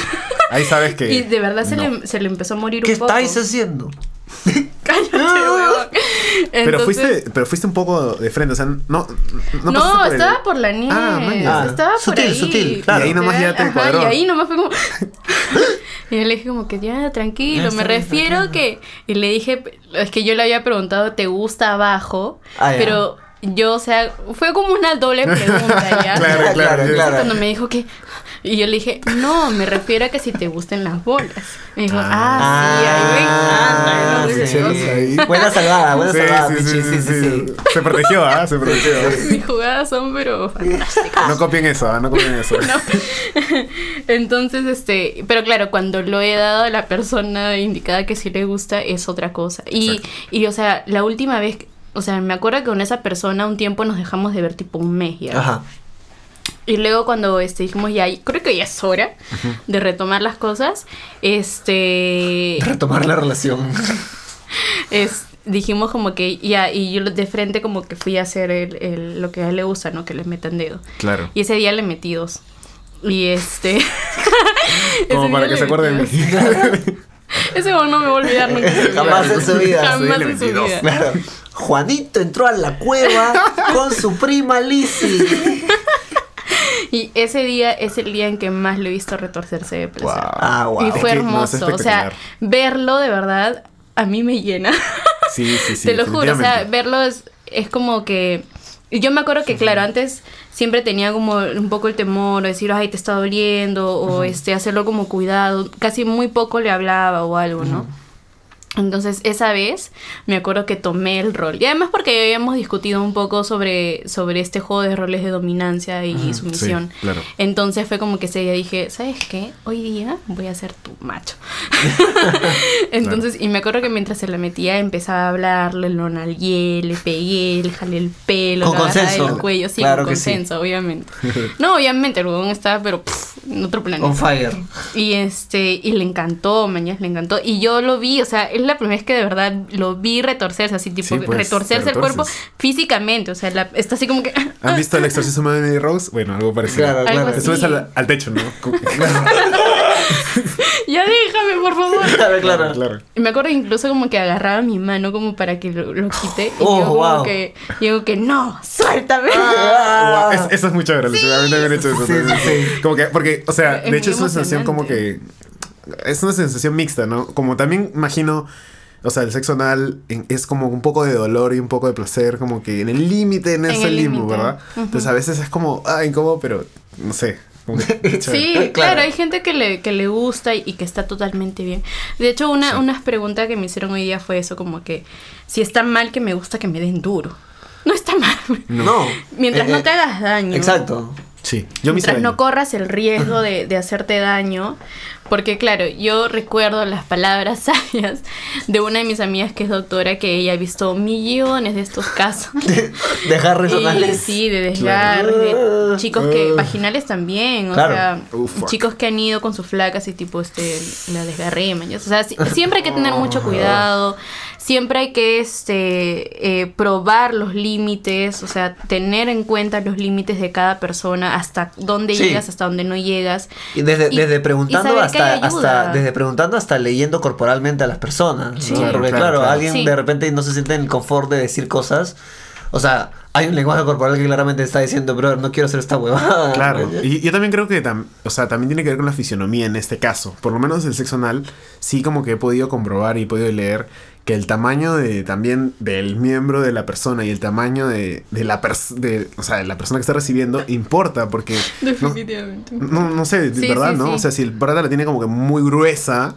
Ahí sabes que. y de verdad se, no. le, se le empezó a morir ¿Qué un poco. estáis haciendo? Cállate. Pero fuiste, pero fuiste un poco de frente, o sea, no. No, No, por el- estaba por la nieve. Ah. Ah, estaba por sutil, ahí. sutil, claro. Y ahí nomás ya te Ajá, cuadró. Y ahí nomás fue como. y yo le dije como que ya, tranquilo, Ya me refiero tranquilo. que. Y le dije, es que yo le había preguntado, ¿te gusta abajo? Ah, ya. Pero yo, o sea, fue como una doble pregunta ya. Claro, claro, Claro. Cuando me dijo que. Y yo le dije, no, me refiero a que si te gusten las bolas. Me dijo, ah, Ah, sí, ahí me encanta. Ah, no sí, sí. ahí. Buena salvada, buena Sí, salvada, sí, Pichi. sí, Sí, sí, sí. Se protegió, ¿ah? Se protegió. Mis jugadas son, pero fantásticas. No copien eso, ¿ah? No copien eso. Entonces, este, pero claro, cuando lo he dado a la persona indicada que sí le gusta, es otra cosa. Y, Exacto. y o sea, la última vez, o sea, me acuerdo que con esa persona un tiempo nos dejamos de ver tipo un mes ya. Ajá. Y luego cuando este, dijimos ya, creo que ya es hora de retomar las cosas, este, Retomar la relación. es, dijimos como que ya, y yo de frente como que fui a hacer el, el- lo que a él le gusta, ¿no? Que le metan dedo. Claro. Y ese día le metí dos. Y este... Como para que se le acuerde de mí. Ese weón no me voy a olvidar nunca. Jamás en su vida. Jamás en su vida. Claro. Juanito entró a la cueva con su prima Lizzie. Y ese día es el día en que más lo he visto retorcerse de placer. Wow. Ah, wow. Y fue hermoso. o sea, verlo de verdad a mí me llena. Sí, sí, sí. Te lo juro. O sea, verlo es, es como que. Y Yo me acuerdo que, claro, antes siempre tenía como un poco el temor de decir, ay, te está doliendo, o este, hacerlo como cuidado. Casi muy poco le hablaba o algo, ¿no? Entonces, esa vez me acuerdo que tomé el rol. Y además porque habíamos discutido un poco sobre, sobre este juego de roles de dominancia y sumisión. sí, claro. Entonces fue como que ese día dije, ¿sabes qué? Hoy día voy a ser tu macho. Entonces, y me acuerdo que mientras se la metía empezaba a hablarle, lo nalgué, le pegué, le jalé el pelo, Con consenso. el cuello, sí, Claro con que sí. consenso, obviamente. No, obviamente, el huevón estaba, pero pff, en otro planeta. On fire. Y este, y le encantó, mañana le encantó. Y yo lo vi, o sea, es la primera vez que de verdad lo vi retorcerse, así tipo, Sí, pues, retorcerse el cuerpo físicamente. O sea, la- está así como que. ¿Han visto el exorcismo de Emily Rose? Bueno, algo parecido. Claro, Algo claro. así. Te subes al, al techo, ¿no? Como- ya déjame, por favor. Claro, claro. claro. Y me acuerdo incluso como que agarraba mi mano como para que lo, lo quite. Y Oh, yo como wow. que, y yo que no, suéltame. Ah. Guau, es- eso es muy chévere. Sí. A mí también me han hecho eso. Sí, sí, sí. Como que, porque, o sea, Es de hecho es una sensación como que. Es una sensación mixta, ¿no? Como también imagino. O sea, el sexo anal es como un poco de dolor y un poco de placer, como que en el límite, en En ese limbo. ¿verdad? Entonces a veces es como, ah, incómodo, pero no sé. Sí, Claro. claro. hay gente que le, que le gusta y, y que está totalmente bien. De hecho, una, Sí. unas preguntas que me hicieron hoy día fue eso, como que si está mal que me gusta que me den duro. No está mal. No. Mientras Eh, no eh, te hagas daño. Exacto. Sí, yo me Mientras no corras el riesgo de, de hacerte daño, Porque claro, yo recuerdo las palabras sabias de una de mis amigas que es doctora, que ella ha visto millones de estos casos. Dejar Y resonales. sí, de desgarre, de chicos que vaginales también, o Claro. sea, Oh, chicos que han ido con sus flacas y tipo este la desgarré, mañas. O sea, si- siempre hay que tener mucho cuidado, siempre hay que este eh, probar los límites, o sea, tener en cuenta los límites de cada persona, hasta dónde Sí. llegas, hasta dónde no llegas. Y desde, Y- desde preguntando que hasta, hay ayuda. hasta desde preguntando hasta leyendo corporalmente a las personas. Porque Claro, claro, claro, claro. alguien Sí. de repente no se siente en el confort de decir cosas. O sea, hay un lenguaje corporal que claramente está diciendo, bro, no quiero hacer esta huevada. Claro, y yo también creo que tam- o sea, también tiene que ver con la fisionomía en este caso. Por lo menos el sexo anal, sí como que he podido comprobar y he podido leer que el tamaño de también del miembro de la persona y el tamaño de, de la de, o sea, de la persona que está recibiendo importa porque no, Definitivamente. no, no sé, Sí, ¿verdad? sí, ¿no? sí. O sea, si el pata la tiene como que muy gruesa,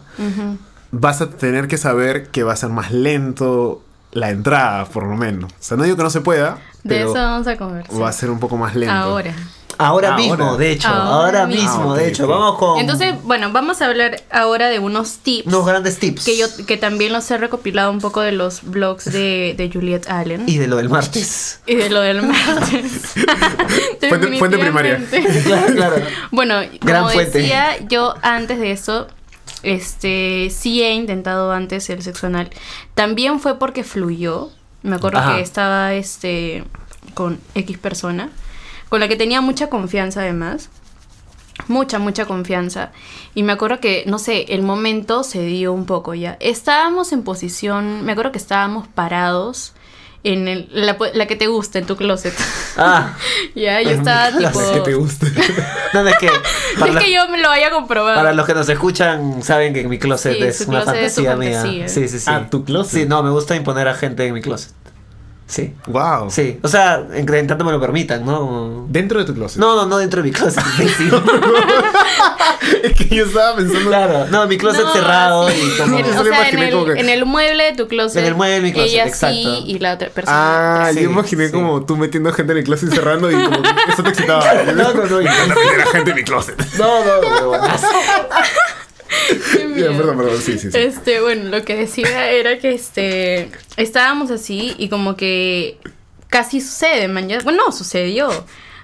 vas a tener que saber que va a ser más lento la entrada, por lo menos. O sea, no digo que no se pueda, De pero eso vamos a conversar. va a ser un poco más lento. Ahora. Ahora Ahora. mismo, de hecho, Ahora ahora, mismo. Ah, de hecho. Vamos con Entonces, bueno, vamos a hablar ahora de unos tips. unos grandes tips. que yo que también los he recopilado un poco de los blogs de, de Juliet Allen Y de lo del martes. y de lo del martes. Fuente- fuente primaria. Claro, claro. Bueno, Gran como fuente. decía, yo antes de eso, este, sí he intentado antes el sexo anal. También fue porque fluyó. Me acuerdo Ajá. que estaba este con X persona, con la que tenía mucha confianza además. Mucha, mucha confianza. Y me acuerdo que, no sé, el momento se dio un poco ya. Estábamos en posición, me acuerdo que estábamos parados en el, la, la que te gusta, en tu closet. Ah, ya, yo estaba tipo... que te gusta. no, no, es que para, es los, que yo me lo haya comprobado. para los que nos escuchan saben que mi closet Sí, es una closet es su fantasía mía. Sí, sí, sí. Ah, tu closet. Sí, no, me gusta imponer a gente en mi closet. Sí. wow. Sí, o sea, en, en tanto me lo permitan, ¿no? Como- Dentro de tu closet. No, no, no dentro de mi closet. sí. es que yo estaba pensando. claro, no, mi closet No, cerrado sí. y como... O sea, en imaginé el, como que- en el mueble de tu closet. En el mueble de mi closet, ella exacto. sí y la otra persona. Ah, Sí, yo imaginé sí. como tú metiendo gente en el closet y cerrando y como eso te excitaba. No, no, no, meter a gente en mi closet. No, no, no, perdón, perdón, sí, sí, sí. Este, bueno, lo que decía era que este estábamos así y como que casi sucede, man. Bueno, no sucedió.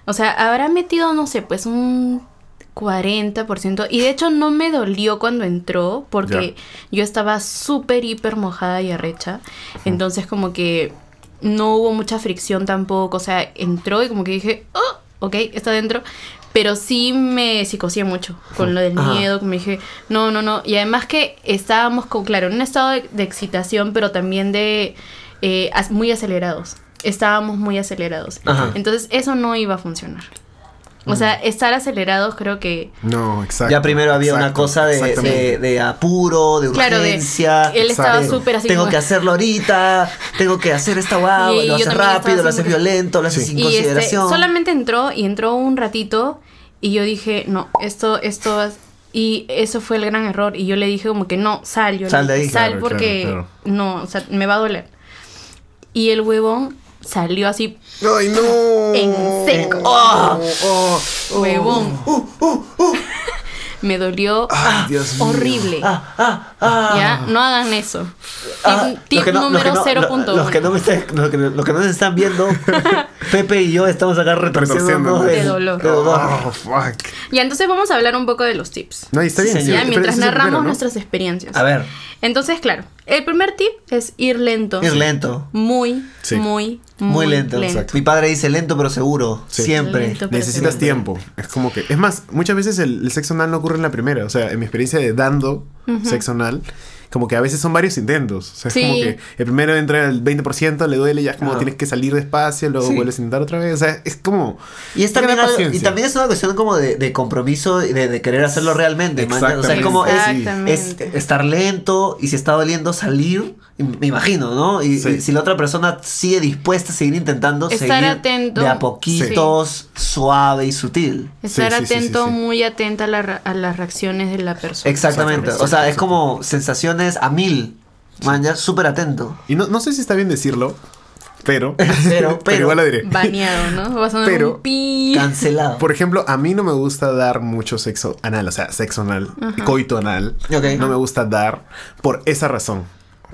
O sea, habrá metido, no sé, pues un 40%. Y de hecho no me dolió cuando entró porque yo estaba súper, hiper mojada y arrecha. Entonces como que no hubo mucha fricción tampoco. O sea, entró y como que dije, oh, ok, está dentro. Pero sí me psicosé mucho con lo del miedo, me dije, no, no, no. Y además que estábamos con, claro, en un estado de, de excitación, pero también de eh, muy acelerados. Estábamos muy acelerados. Ajá. Entonces eso no iba a funcionar. O sea, estar acelerados creo que... No, exacto. Ya primero había una exacto, cosa de, de, de apuro, de Claro, de- urgencia. él estaba de, súper así Tengo como- que hacerlo ahorita, tengo que hacer esta guagua, Y lo estaba rápido, lo que- violento, lo haces Sí. sin Y este, consideración. solamente entró y entró un ratito y yo dije, no, esto, esto Y eso fue el gran error. Y yo le dije como que no, sal, yo le Sal de ahí. sal Claro, porque claro, no, o sea, me va a doler. Y el huevón salió así, ¡Ay, no! En seco. ¡Oh! oh, oh. huevón. me dolió Ay, Dios mío. horrible. Ah, ah, ah. ¿Ya? No hagan eso. Ah, Tip, tip no- número que no- 0.1. Los que no me están, los que, los que no se están viendo, Pepe y yo estamos acá Retorciéndonos. De dolor. Oh, fuck. Ya, entonces vamos a hablar un poco de los tips. No, y está Sí, bien. señor. Ya, pero mientras narramos primero, ¿no? nuestras experiencias. A ver, Entonces, claro, el primer tip es ir lento. ir lento. Muy, Sí. muy, muy, Muy lento. exacto. Mi padre dice lento pero seguro. Sí. Siempre. Lento. pero Necesitas seguro. tiempo. Es como que. Es más, muchas veces el, el sexo anal no ocurre en la primera. O sea, en mi experiencia de dando sexo anal, como que a veces son varios intentos. O sea, es Sí. como que el primero entra al 20%, le duele, ya es como Ajá. tienes que salir despacio, luego Sí. vuelves a intentar otra vez. O sea, es como. Y, es también algo- y también es una cuestión como de, de compromiso y de, de querer hacerlo realmente. man. O sea, es Exactamente. como es, Exactamente. es estar lento y si está doliendo salir, me imagino, ¿no? Y, Sí. y si la otra persona sigue dispuesta a seguir intentando, Estar seguir atento. de a poquitos, suave y sutil. Estar Sí, sí, sí, atento, sí, sí. muy atenta a, la ra- a las reacciones de la persona. Exactamente. O sea, es como sensaciones a mil. Man, ya súper atento. Y no, no sé si está bien decirlo, Pero, Pero, pero. igual lo diré. Baneado, ¿no? Va a Pero- un pi. Cancelado. Por ejemplo, a mí no me gusta dar mucho sexo anal, o sea, sexo anal, coito anal. Ok. No me gusta dar por esa razón.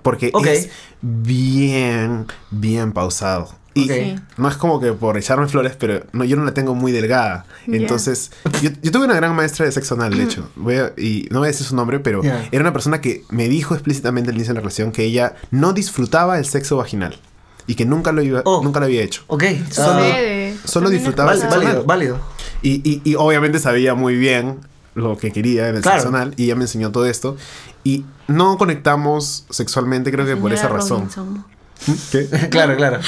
Porque es bien, bien pausado. Y Ok. Sí. no es como que por echarme flores, pero no, yo no la tengo muy delgada. Ya. Entonces, yo, yo tuve una gran maestra de sexo anal, de hecho. Voy a- y no voy a decir su nombre, pero Ya. era una persona que me dijo explícitamente al inicio de la relación que ella no disfrutaba el sexo vaginal. Y que nunca lo, iba, Oh. nunca lo había hecho. Ok. Solo- solo disfrutaba el sexo válido, anal. válido. Y, y, y obviamente sabía muy bien lo que quería en el Claro. sexo anal y ella me enseñó todo esto. Y no conectamos sexualmente, creo que por esa Señora razón. Claro, claro.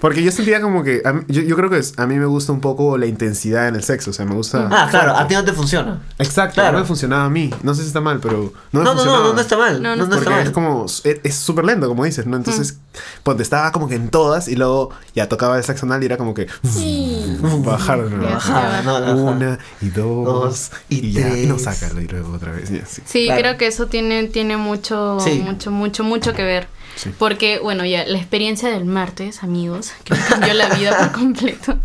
Porque yo sentía como que. a mí- yo, yo creo que es- a mí me gusta un poco la intensidad en el sexo. O sea, me gusta. Ah, claro, fuerte. a ti no te funciona. Exacto, claro. no me funcionaba a mí. No sé si está mal, pero no me No, no, funcionaba. no, no, no está mal. No, No, no no, está mal. es como. Es súper lento, como dices, ¿no? Entonces, pues estaba como que en todas y luego ya tocaba el sexo anal y era como que. Sí. Bajar de nuevo. No, Una y dos, Dos y, y ya. Y no tres. sácalo y luego otra vez. y así. Sí, Claro. creo que eso tiene, tiene mucho, Sí. mucho, mucho, mucho que ver. Sí. Porque, bueno, ya la experiencia del martes, amigos, que me cambió la vida por completo.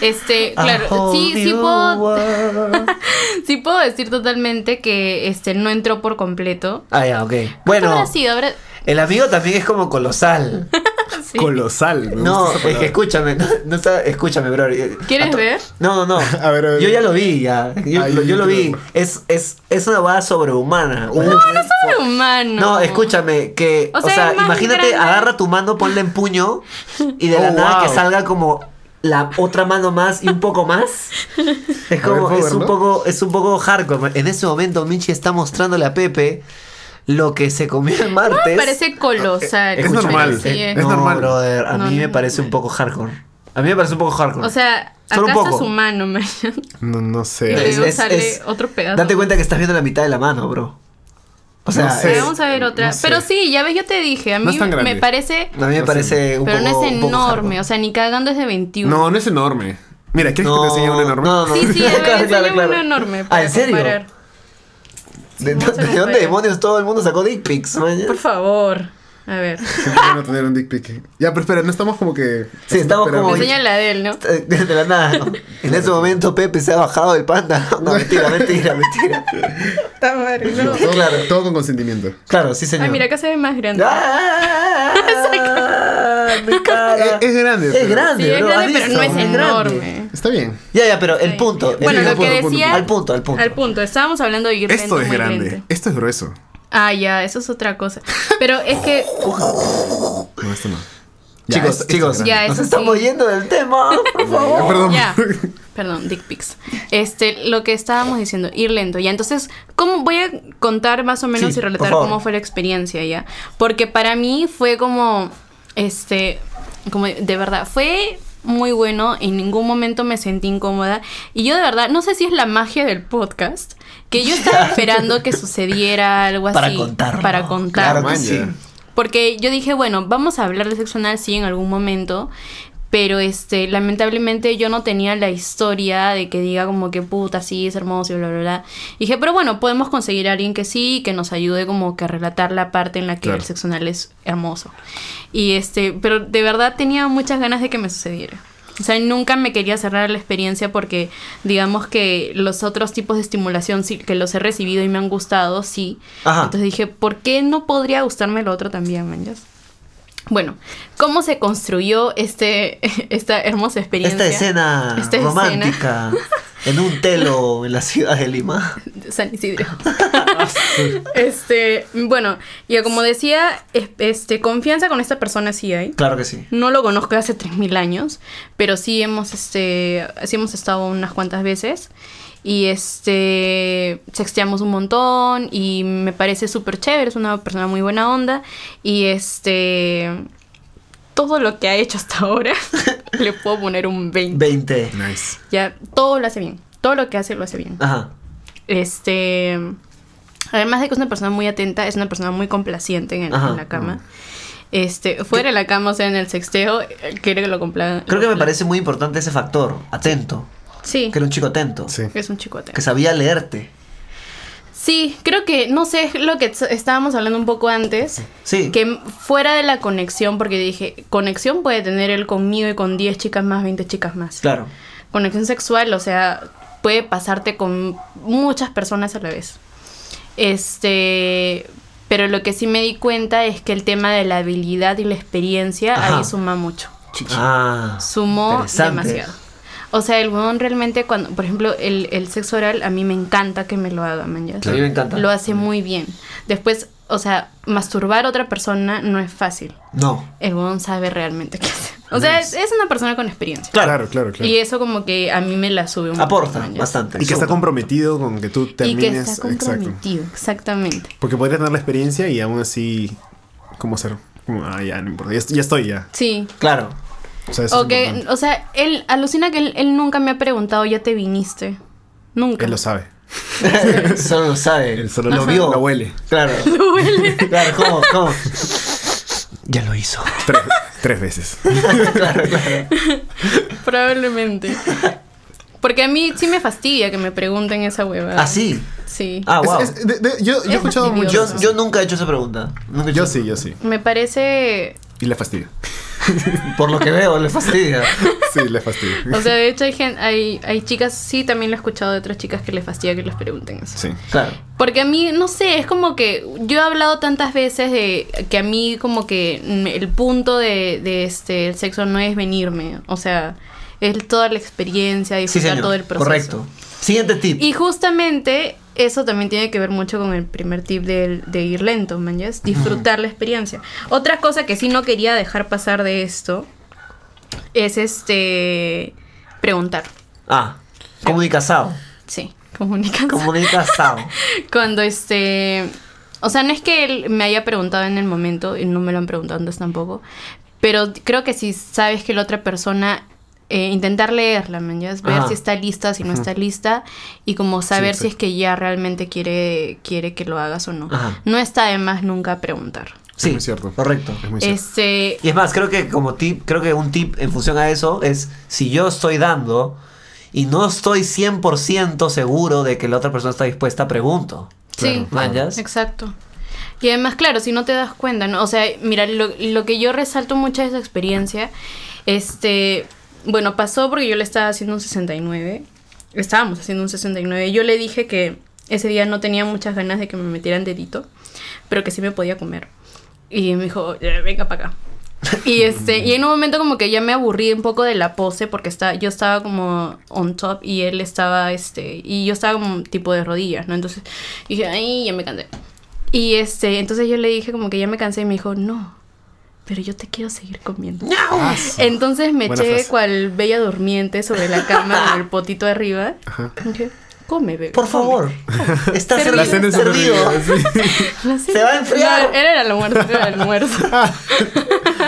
Este, claro, sí, sí puedo, sí puedo decir totalmente que este no entró por completo. Ah, ya, ok. ¿Qué Bueno, habrá sido? Habrá- el amigo también es como colosal. sí. Colosal. me No, gusta es que escúchame, no, no está, escúchame, bro. ¿Quieres ver? No, no, no. A ver, a ver. Yo ya lo vi, ya. Yo, Ay, lo, yo lo vi. Es, es, es una base sobrehumana. No, Ser humano. No, escúchame, que, O o sea, es imagínate, grande. agarra tu mano, ponla en puño y de la Oh, nada wow. que salga como la otra mano más y un poco más. Es como, ¿puedo es un poco, es un poco hardcore. En ese momento Minchi está mostrándole a Pepe lo que se comió el martes. Me parece colosal. Es normal, sí, es eh. no, normal. brother, a No, mí no, me no. parece un poco hardcore. A mí me parece un poco hardcore. O sea, Solo un acaso poco. es humano, man. No, no Y sé. Es- luego es- sale es- otro pedazo. Date cuenta que estás viendo la mitad de la mano, bro. O sea, No sé. Sí, es- vamos a ver otra. no sé. Pero sí, ya ves, yo te dije, a No mí es tan grande. me parece... a mí me No parece un Pero poco no es un enorme, o sea, ni cagando es de 21. No, no es enorme. Mira, ¿quieres que te enseñe un enorme? No, no. Sí, sí, a ver, Claro, claro, claro. uno enorme Ah, para ¿en serio? comparar. ¿De, de dónde comparar. demonios todo el mundo sacó dick pics, man? Por favor. A ver. Siempre van a tener un dick pic. Ya, pero espera, no estamos como que. Sí, estamos esperando. como- Enseña la de él, ¿no? De la nada. ¿no? En ese momento Pepe se ha bajado del panda. No, mentira, mentira, mentira. Está madre, no. Todo, Claro. todo con consentimiento. Claro, sí, señor. Ay, mira, acá se ve más grande. ¡Ah! Mi cara. Es, es grande. Es pero- grande, Sí, es grande, ¿has pero no es enorme. Está bien. Ya, ya, pero el Sí. punto. Bueno, el lo punto, que punto, decía... Al punto, al punto. Al punto. Estábamos hablando de ir Esto lento, es muy grande. lento. Esto es grueso. Ah, ya, eso es otra cosa. Pero es que... No, esto no. Ya, Chicos, chicos, es. Ya, nos estamos sí. yendo del tema, por favor. Perdón. Ya. Perdón, dick pics. Este, lo que estábamos diciendo, ir lento, ya. Entonces, ¿cómo voy a contar más o menos Sí, y relatar cómo fue la experiencia, ya? Porque para mí fue como, este, como de verdad, fue muy bueno, en ningún momento me sentí incómoda. Y yo de verdad, no sé si es la magia del podcast, que yo estaba esperando que sucediera algo así. Para contarlo. Para contarlo. Claro que sí. Porque yo dije, bueno, vamos a hablar de sexo anal sí en algún momento, pero este, lamentablemente yo no tenía la historia de que diga como que puta, sí, es hermoso y bla, bla, bla. Y dije, pero bueno, podemos conseguir a alguien que sí, que nos ayude como que a relatar la parte en la que Claro. el sexo anal es hermoso. Y este, pero de verdad tenía muchas ganas de que me sucediera. O sea, nunca me quería cerrar la experiencia porque digamos que los otros tipos de estimulación sí, que los he recibido y me han gustado, sí. Ajá. Entonces dije, ¿por qué no podría gustarme lo otro también, manjas? Bueno, ¿cómo se construyó este, esta hermosa experiencia? Esta escena Esta romántica en un telo en la ciudad de Lima. San Isidro. este, bueno, ya como decía, es- este, confianza con esta persona sí hay. Claro que sí. No lo conozco hace 3000 años, pero sí hemos, este, sí hemos estado unas cuantas veces. Y este, sexteamos un montón y me parece súper chévere, es una persona muy buena onda. Y este, todo lo que ha hecho hasta ahora, le puedo poner un 20. 20. Nice. Ya, todo lo hace bien. Todo lo que hace lo hace bien. Ajá. Este. Además de que es una persona muy atenta, es una persona muy complaciente en, Ajá. en la cama. Este, fuera de la cama, o sea, en el sexteo, eh, quiere que lo compla. Creo que me parece muy importante ese factor. Atento. Sí, Que era un chico atento. Sí. es un chico atento. Que sabía leerte. Sí, creo que, no sé, es lo que estábamos hablando un poco antes. Sí. Que fuera de la conexión, porque dije, conexión puede tener él conmigo y con 10 chicas más, 20 chicas más. Claro. Conexión sexual, o sea, puede pasarte con muchas personas a la vez. Este, pero lo que sí me di cuenta es que el tema de la habilidad y la experiencia Ajá. ahí suma mucho. Ah. Sumó demasiado. O sea, el huevón realmente cuando, por ejemplo, el, el sexo oral a mí me encanta que me lo haga, man. ya. A mí me encanta. Lo hace muy bien. Después, o sea, masturbar a otra persona no es fácil. No. El huevón sabe realmente qué hacer. O sea, es, es una persona con experiencia. Claro. Claro, claro, claro. Y eso como que a mí me la sube un Aporta bastante. Y que está comprometido con que tú Y termines. que está Exacto. comprometido, exactamente. Porque podría tener la experiencia y aún así. ¿Cómo ser? Como, ah, ya, no importa. Ya, ya estoy ya. Sí. Claro. O sea, eso O es o sea, él alucina que él, él nunca me ha preguntado, ¿ya te viniste? Nunca. Él lo sabe. solo lo sabe. Él solo lo lo- vio. lo huele. Claro. Claro, ¿cómo? ¿Cómo? Ya lo hizo. Tres, tres veces. claro, claro. Probablemente. Porque a mí sí me fastidia que me pregunten esa huevada. Ah, sí. Sí. Ah, wow. es- de- de- yo, yo he Es escuchado mucho. yo, nunca he hecho esa pregunta. Nunca he hecho Yo esa- sí, yo sí. Me parece... Y le fastidio. Por lo que veo, le fastidia. Sí, le fastidio. O sea, de hecho hay, gen- hay, hay chicas, sí, también lo he escuchado de otras chicas que les fastidia que les pregunten eso. Sí. Claro. Porque a mí, no sé, es como que yo he hablado tantas veces de que a mí como que el punto de, de este el sexo no es venirme, o sea, es toda la experiencia, disfrutar todo el proceso. Correcto. Siguiente tip. Y justamente eso también tiene que ver mucho con el primer tip del- de, ir lento, man, Disfrutar la experiencia. Otra cosa que sí no quería dejar pasar de esto es este preguntar. Ah, comunicazao. Sí, comunicación. Comunicazao. Cuando este. O sea, no es que él me haya preguntado en el momento, y no me lo han preguntado antes tampoco. Pero creo que si sabes que la otra persona. Eh, intentar leerla, man, ya es ver Ajá. si está lista, si no está lista. Y como saber si es que ya realmente quiere, quiere que lo hagas o no. Ajá. No está de más nunca preguntar. Sí, muy cierto. Correcto. Es muy cierto. Este. Y es más, creo que como tip, creo que un tip en función a eso es si yo estoy dando y no estoy 100% seguro de que la otra persona está dispuesta, pregunto. Sí, exacto. Y además, claro, si no te das cuenta, ¿no? O sea, mira, lo, lo que yo resalto mucho de esa experiencia, este, bueno, pasó porque yo le estaba haciendo un 69, estábamos haciendo un 69, yo le dije que ese día no tenía muchas ganas de que me metieran dedito, pero que sí me podía comer. Y me dijo, "Eh, venga para acá. Y este, y en un momento como que ya me aburrí un poco de la pose porque está, yo estaba como on top y él estaba este, y yo estaba como tipo de rodillas, ¿no? Entonces dije, ay, ya me cansé. Y este, entonces yo le dije como que ya me cansé y me dijo, no, pero yo te quiero seguir comiendo. Ah, sí. Entonces me Buena eché frase. cual bella durmiente sobre la cama con el potito arriba. Ajá. Dije, come, bebé. Por come". favor. Está Servido. La cena es servido. Se va a enfriar. No, era el almuerzo, era el almuerzo.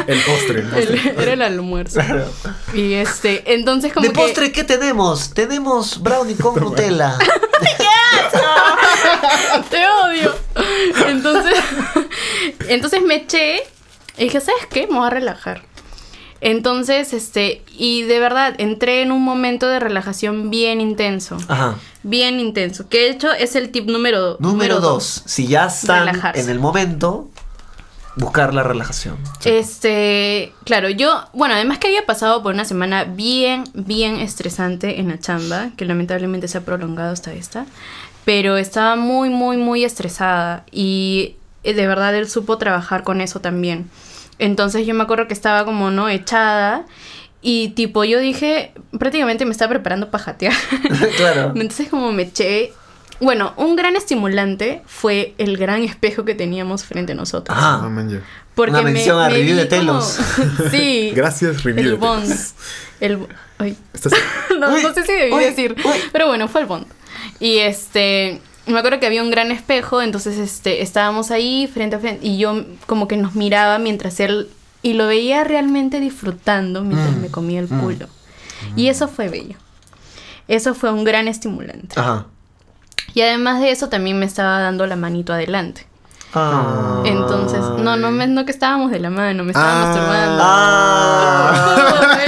El postre. el postre. El- era el almuerzo. Claro. Y este, entonces como De que... postre, ¿qué tenemos? Tenemos brownie con Nutella. Te odio. Entonces, entonces me eché y dije, ¿sabes qué? Me voy a relajar. Entonces, este, y de verdad, entré en un momento de relajación bien intenso. Ajá. Bien intenso. Que de hecho es el tip número, Número dos. Si ya están Relajarse. en el momento, buscar la relajación. Este, claro, yo, bueno, además que había pasado por una semana bien, bien estresante en la chamba, que lamentablemente se ha prolongado hasta esta, pero estaba muy, muy, muy estresada y eh, de verdad él supo trabajar con eso también. Entonces yo me acuerdo que estaba como, ¿no? Echada y tipo yo dije, prácticamente me estaba preparando para jatear. claro. Entonces como me eché... Bueno, un gran estimulante fue el gran espejo que teníamos frente a nosotros. Ah. Porque Una mención a review vi de Telos. como- sí. Gracias, review El de Bond. Telos. El, ay, Estás- no, Uy, no sé si debí uy, decir. uy. Pero bueno, fue el Bond. Y este. Me acuerdo que había un gran espejo, entonces este, estábamos ahí frente a frente y yo como que nos miraba mientras él. Y lo veía realmente disfrutando mientras Mm, me comía el mm. culo. Y eso fue bello. Eso fue un gran estimulante. Ajá. Y además de eso también me estaba dando la manito adelante. Ah. Entonces, no, no, me, no que estábamos de la mano, me estaba Ah. masturbando. Ah.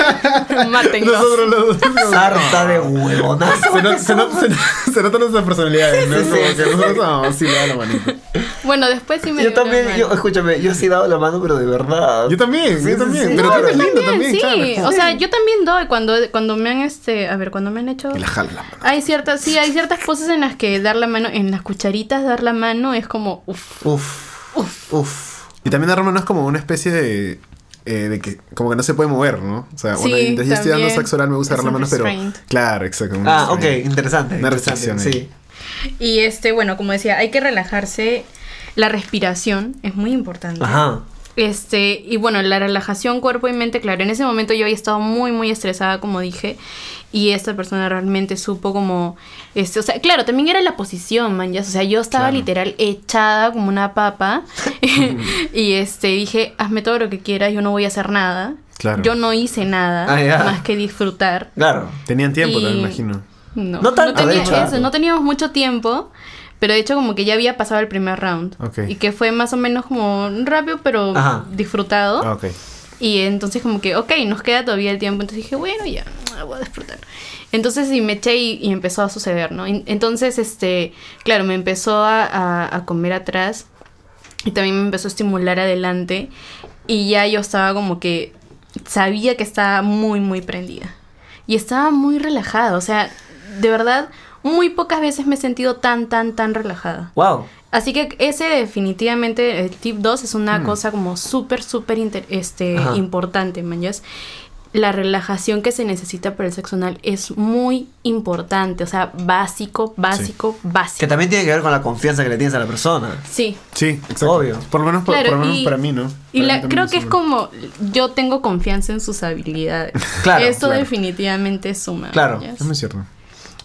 Mátenlo. Nosotros los dos. Sarta de huevonazo. Se, not- se not- se- se notan nuestras personalidades, ¿no? Sí, Como sí, que sí. nosotros no, sí le da la manita. Bueno, después sí me Yo también, yo, escúchame, yo sí he dado la mano, pero de verdad. Yo también, Sí, yo sí, también. sí. Pero No, tú eres lindo También, también, sí. claro. O sea, yo también doy cuando, cuando me han este, a ver, cuando me han hecho la mano. hay ciertas, sí, hay ciertas poses en las que dar la mano, en las cucharitas dar la mano es como uff. Uf. Uf. Uf. Y también dar la mano es como una especie de. Eh, de que como que no se puede mover, ¿no? O sea, bueno, Sí, mientras yo estoy dando oral me gusta dar Es la mano, pero. Claro, exacto. Ah, ok, interesante. Una restricción. Sí. Y este, bueno, como decía, hay que relajarse. La respiración es muy importante. Ajá. Este, y bueno, la relajación cuerpo y mente, claro, en ese momento yo había estado muy, muy estresada, como dije, y esta persona realmente supo como, este, o sea, claro, también era la posición, man, ya, o sea, yo estaba Claro. literal echada como una papa, y este, dije, hazme todo lo que quieras, yo no voy a hacer nada, Claro. yo no hice nada, Ah, más que disfrutar. Claro. Tenían tiempo, Y- también imagino. No, tenía eso, no teníamos mucho tiempo, pero de hecho como que ya había pasado el primer round. Y que fue más o menos como rápido, pero Ajá. disfrutado. Ah. Y entonces como que, ok, nos queda todavía el tiempo. Entonces dije, bueno, ya, ah, voy a disfrutar. Entonces sí me eché y, y empezó a suceder, ¿no? En- Entonces, este, claro, me empezó a, a- a comer atrás y también me empezó a estimular adelante. Y ya yo estaba como que sabía que estaba muy, muy prendida. Y estaba muy relajada. O sea, de verdad, muy pocas veces me he sentido tan, tan, tan relajada. Wow. Así que ese definitivamente, el tip 2 es una cosa como súper, súper este, Ajá. importante, mañas. La relajación que se necesita para el sexo anal es muy importante, o sea, básico, básico, Que básico. también tiene que ver con la confianza que le tienes a la persona. Sí. Sí, exacto. Obvio. Por lo menos, por, Claro, por lo menos y- para mí, ¿no? Y Para la- creo que es como yo tengo confianza en sus habilidades. Claro, Esto claro. definitivamente suma. Claro. Es muy cierto.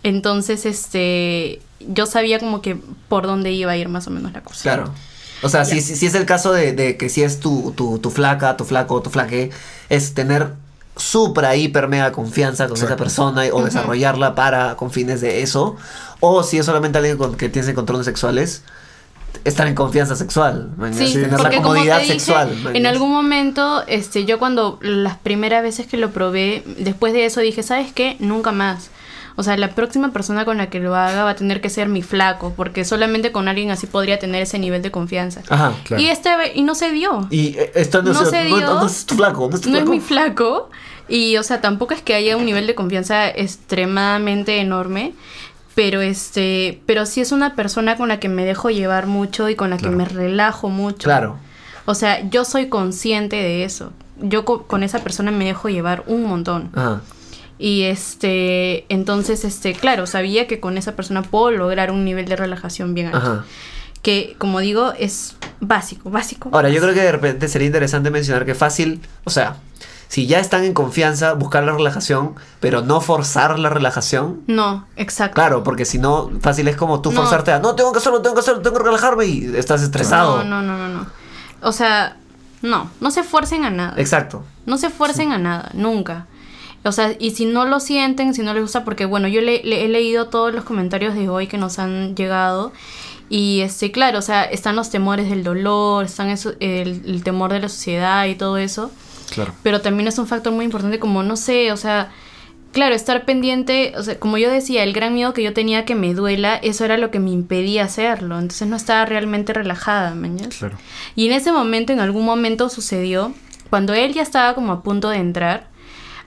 Entonces, este, yo sabía como que por dónde iba a ir más o menos la cosa. Claro. O sea, si, si, si es el caso de, de que si es tu, tu, tu flaca, tu flaco, tu flaque, es tener supra, hiper, mega confianza con esa persona o desarrollarla para con fines de eso. O si es solamente alguien con que tienes encontrones sexuales, estar en confianza sexual. man, Sí, tener la porque como comodidad te dije, sexual. man, en algún momento, este, yo cuando las primeras veces que lo probé, después de eso dije, ¿sabes qué? Nunca más. O sea, la próxima persona con la que lo haga va a tener que ser mi flaco, porque solamente con alguien así podría tener ese nivel de confianza. Ajá. Claro. Y este y no se dio. Y eh, no, No es- se no- dio. no es tu flaco, no es tu No es mi flaco. Y, o sea, tampoco es que haya un nivel de confianza extremadamente enorme. Pero este, pero sí es una persona con la que me dejo llevar mucho y con la Claro. que me relajo mucho. Claro. O sea, yo soy consciente de eso. Yo co- con esa persona me dejo llevar un montón. Ajá. Y este, entonces, este, claro, sabía que con esa persona puedo lograr un nivel de relajación bien alto. Ajá. Que, como digo, es básico, básico. Ahora, yo creo que de repente sería interesante mencionar que fácil, o sea, si ya están en confianza, buscar la relajación, pero no forzar la relajación. No, exacto. Claro, porque si no, fácil es como tú No. forzarte a, no, tengo que hacerlo, tengo que hacerlo, tengo que relajarme y estás estresado. No, no, no, no, no. O sea, no, no se fuercen a nada. Exacto. No se fuercen a nada, nunca. O sea, y si no lo sienten, si no les gusta, porque bueno, yo le, le- he leído todos los comentarios de hoy que nos han llegado. Y este, claro, o sea, están los temores del dolor, están eso- el, el temor de la sociedad y todo eso. Claro. Pero también es un factor muy importante como, no sé, o sea, claro, estar pendiente, o sea, como yo decía, el gran miedo que yo tenía que me duela, eso era lo que me impedía hacerlo. Entonces no estaba realmente relajada, ¿mañas? Claro. Y en ese momento, en algún momento sucedió, cuando él ya estaba como a punto de entrar,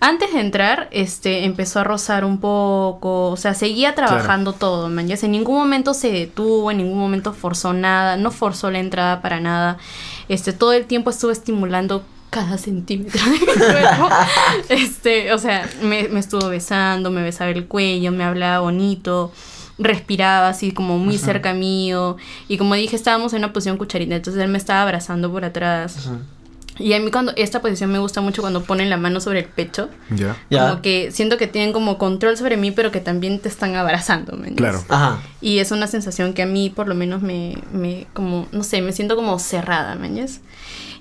antes de entrar, este, empezó a rozar un poco, o sea, seguía trabajando todo, man. Ya en ningún momento se detuvo, en ningún momento forzó nada, no forzó la entrada para nada. Este, todo el tiempo estuvo estimulando cada centímetro de mi cuerpo. este, o sea, me, me estuvo besando, me besaba el cuello, me hablaba bonito respiraba así como muy cerca mío y como dije estábamos en una posición cucharita entonces él me estaba abrazando por atrás y a mí cuando esta posición me gusta mucho cuando ponen la mano sobre el pecho Ya. Ya. como que siento que tienen como control sobre mí pero que también te están abrazando ¿me? Claro. Ajá. y es una sensación que a mí por lo menos me, me como no sé me siento como cerrada ¿me entiendes?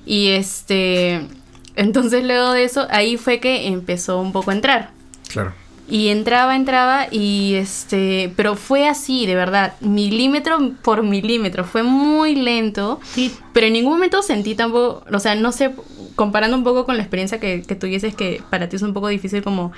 y este entonces luego de eso ahí fue que empezó un poco a entrar Claro. Y entraba, entraba y este, pero fue así, de verdad, milímetro por milímetro, fue muy lento, pero en ningún momento sentí tampoco, o sea, no sé, comparando un poco con la experiencia que, que tú dices que para ti es un poco difícil como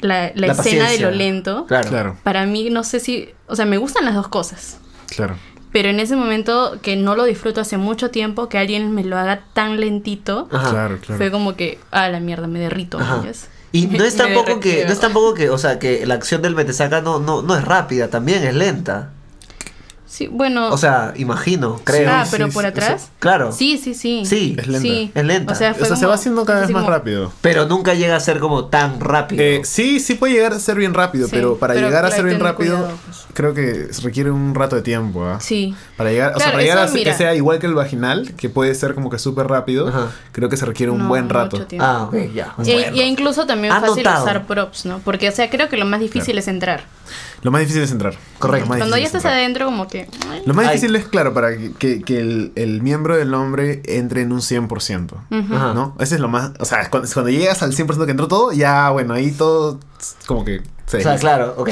la, la La escena de lo lento, Claro. Claro, para mí no sé si, o sea, me gustan las dos cosas. claro. Pero en ese momento que no lo disfruto hace mucho tiempo, que alguien me lo haga tan lentito. Claro, claro. fue como que, ah, la mierda, me derrito. Ajá. Y no es tampoco que, no es tampoco que, o sea, que la acción del metesaca no, no, no es rápida, también es lenta. Sí, bueno. O sea, imagino, creo. ah, pero sí, por atrás. Claro. Sí, sí, sí. Sí. Es lenta. Sí. Es lenta. O sea, O se va haciendo cada vez más como- rápido. Pero nunca llega a ser como tan rápido. Eh, sí, sí puede llegar a ser bien rápido, Sí, pero para pero llegar a ser bien rápido, cuidado, pues. creo que requiere un rato de tiempo, ¿ah? Sí. Para llegar, o sea, para llegar a ser- que mira. sea igual que el vaginal, que puede ser como que súper rápido, Ajá. creo que se requiere un No, buen rato. ah, ok, ya. Y, Bueno. y incluso también fácil Anotado. usar props, ¿no? Porque, o sea, creo que lo más difícil es entrar. Lo más difícil es entrar. Correcto. Cuando ya es estás entrar. adentro, como que. Lo más Ay. difícil es, claro, para que, el, el miembro del hombre entre en un 100%. ujú. Ajá. ¿No? Ese es lo más... O sea, cuando, cuando llegas al 100% que entró todo, ya, bueno, ahí todo como que O sea, claro, ok.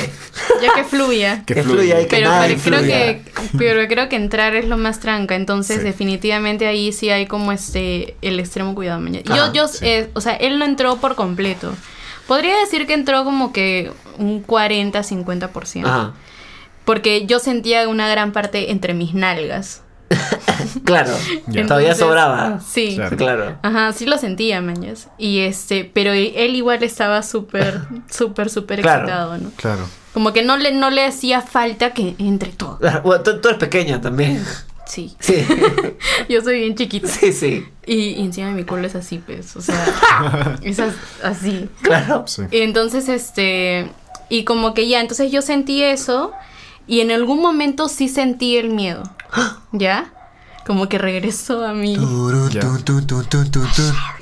Ya que fluya. Que Que fluya. y que Pero, nada pero creo que pero creo que entrar es lo más tranca entonces Sí. definitivamente ahí sí hay como este el extremo cuidado mañana yo Ajá, yo sí. eh, o sea él no entró por completo podría decir que entró como que un 40 50% Ajá. porque yo sentía una gran parte entre mis nalgas Claro. Todavía sobraba. sí Claro. Claro. Ajá, sí lo sentía, mañas. Y este, pero él igual estaba súper, súper, súper Claro. excitado, ¿no? Claro. Como que no le, no le hacía falta que entre todo. Bueno, tú, tú eres pequeña también. Sí. Sí. Yo soy bien chiquita. Sí, sí. Y, y encima mi culo es así, pues. O sea, es as- así. Claro. Sí. Y entonces, este. Y como que ya, entonces yo sentí eso. Y en algún momento sí sentí el miedo. ¿Ya? Como que regresó a mí. Ya.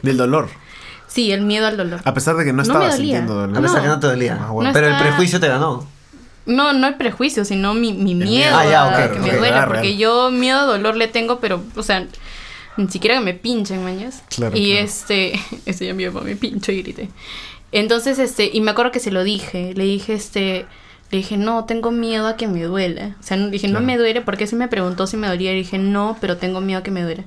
Del dolor. Sí, el miedo al dolor. A pesar de que no, No me estaba dolía. sintiendo dolor. A pesar No. que no te dolía. Ah, bueno. No Pero el está- prejuicio te ganó. No, no el prejuicio, sino mi, mi miedo miedo. Ah, ya, a ok, que me ok, duela. ah, porque real. yo miedo a dolor le tengo, pero, o sea, ni siquiera que me pinchen, mañas. Claro, y claro. este, este ya mi papá me pincho y grité. Entonces, este, y me acuerdo que se lo dije. Le dije, este, le dije, no, tengo miedo a que me duela. O sea, no- dije, Claro. no me duele, porque si me preguntó si me dolía. Y dije, no, pero tengo miedo a que me duela.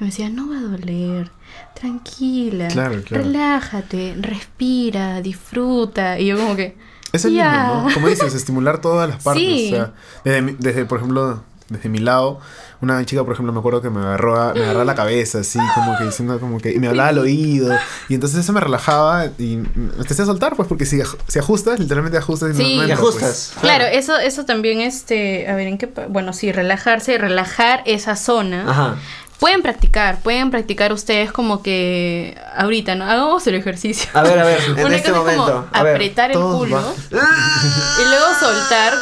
Y me decía, no va a doler. Tranquila. Claro, claro. Relájate, respira, disfruta. Y yo como que. Es el "Ya". lindo, ¿no? Como dices, estimular todas las partes. Sí. O sea, desde, desde, por ejemplo, desde mi lado, una chica, por ejemplo, me acuerdo que me agarró, a- me agarró la cabeza, así, como que diciendo, como que, y me hablaba al oído. Y entonces eso me relajaba y me empecé a soltar, pues, porque si, si ajustas, literalmente ajustas. y Sí. no entra, ajustas. pues. Claro, eso, eso también, este, a ver, ¿en qué? Bueno, sí, relajarse, relajar esa zona. Ajá. Pueden practicar, pueden practicar ustedes como que ahorita, ¿no? Hagamos el ejercicio. A ver, a ver, en Una este cosa es como ver. apretar el culo y luego soltar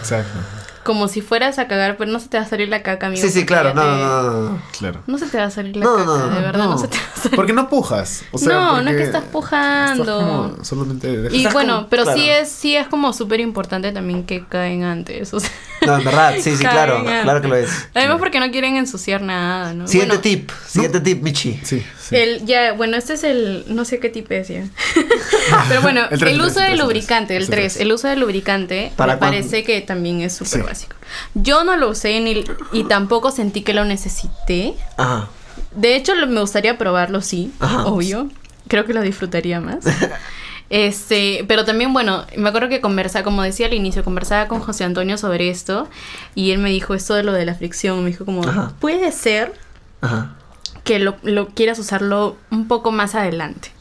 Exacto. Como si fueras a cagar, pero no se te va a salir la caca, amigo. Sí, sí, claro. No, te- no, no, no. Claro. No se te va a salir la No, caca, no, no, de verdad, no, No, se te va a salir. porque no pujas. O sea, No, no es que estás pujando. estás como solamente dejas- Y bueno, como- pero claro. sí es sí es como súper importante también que caen antes. O sea, No, en verdad, sí, sí, claro. Claro que lo es. Además porque no quieren ensuciar nada, ¿no? Siguiente Bueno, tip. Siguiente tip, Michi. Sí, sí. El, ya, bueno, este es el, no sé qué tipo es ya. Pero bueno, El el, tres, el uso del lubricante, el el 3, tres. el uso del lubricante ¿Para me cuándo? parece que también es súper Sí. básico. Yo no lo usé ni, y tampoco sentí que lo necesité. Ajá. De hecho, lo- me gustaría probarlo, sí, Ajá. obvio. Creo que lo disfrutaría más. Este, pero también, bueno, me acuerdo que conversaba, como decía al inicio, conversaba con José Antonio sobre esto y él me dijo esto de lo de la fricción, me dijo como, Ajá. puede ser Ajá. Que lo, lo quieras usarlo un poco más adelante,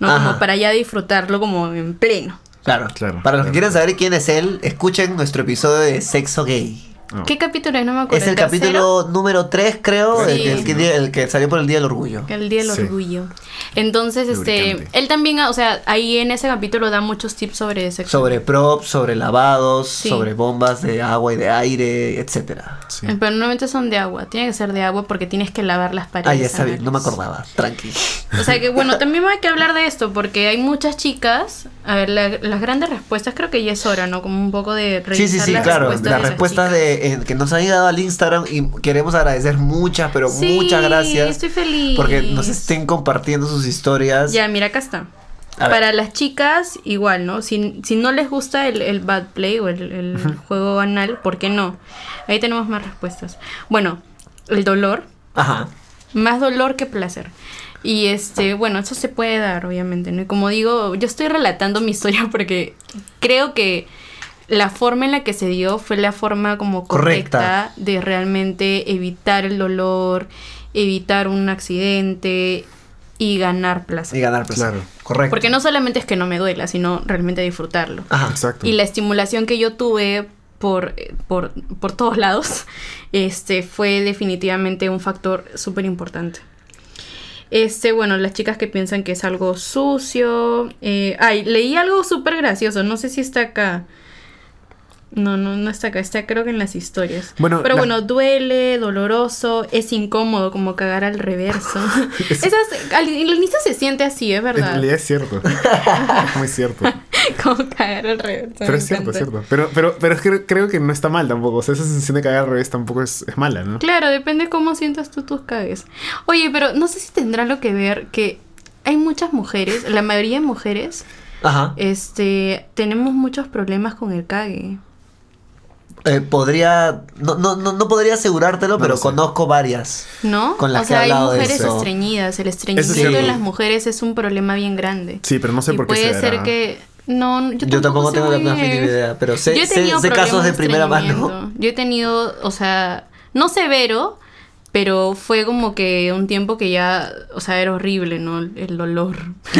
¿no? Ajá. Como para ya disfrutarlo como en pleno. Claro. Claro, Para los que quieran saber quién es él, escuchen nuestro episodio de Sexo Gay. No. ¿Qué capítulo es? No me acuerdo. Es el tercero? capítulo número 3, creo, Sí. el, que- el que, el que salió por el Día del Orgullo. El Día del Sí. Orgullo. Entonces, este, Lubricante. él también, o sea, ahí en ese capítulo da muchos tips sobre sexo. Sobre props, sobre lavados, Sí. sobre bombas de agua y de aire, etcétera. Sí. Eh, Pero normalmente son de agua. Tiene que ser de agua porque tienes que lavar las paredes. Ah, ya está bien, no me acordaba. Tranqui. O sea que bueno, también hay que hablar de esto porque hay muchas chicas. A ver, la- las grandes respuestas creo que ya es hora, ¿no? Como un poco de Sí, revisar sí, sí, las claro. respuestas Las respuestas de, eh, que nos han llegado al Instagram y queremos agradecer muchas, pero Sí, muchas gracias. estoy feliz. Porque nos estén compartiendo sus historias. Ya, mira, acá está. Para las chicas, igual, ¿no? Si, si no les gusta el, el bad play o el, el juego anal, ¿por qué no? Ahí tenemos más respuestas. Bueno, el dolor. Ajá. Más dolor que placer. Y este, bueno, eso se puede dar, obviamente, ¿no? Y como digo, yo estoy relatando mi historia porque creo que la forma en la que se dio fue la forma como correcta, Correcta. de realmente evitar el dolor, evitar un accidente y ganar placer. Y ganar placer. Claro. Correcto. Porque no solamente es que no me duela, sino realmente disfrutarlo. Ajá. Exacto. Y la estimulación que yo tuve por, por, por todos lados este, fue definitivamente un factor súper importante. Este, bueno, las chicas que piensan que es algo sucio. eh, ay, leí algo súper gracioso. No sé si está acá. No, no, no está acá. Está creo que en las historias. Bueno, Pero la- bueno, duele, doloroso, es incómodo como cagar al reverso. Esas, al, al inicio se siente así, es En verdad. realidad es cierto. es muy cierto. como cagar al reverso. Pero es cierto, es cierto. Pero, pero, pero es que creo que no está mal tampoco. O sea, esa sensación de cagar al revés tampoco es, es mala, ¿no? Claro, depende cómo sientas tú tus cagues. Oye, pero no sé si tendrá lo que ver que hay muchas mujeres, la mayoría de mujeres, Ajá. este, tenemos muchos problemas con el cague. Eh, podría. No, no, no, no podría asegurártelo, No pero conozco varias. ¿No? Con las o que sea, he hay hablado de mujeres eso. estreñidas. El es estreñimiento en las mujeres es un problema bien grande. Sí, pero no sé y por qué puede se ser que no, yo, Yo tampoco tengo la más mínima idea, pero sé- sé- sé casos problemas de primera mano. Yo he tenido, o sea, no severo, pero fue como que un tiempo que ya, o sea, era horrible, ¿no? El dolor.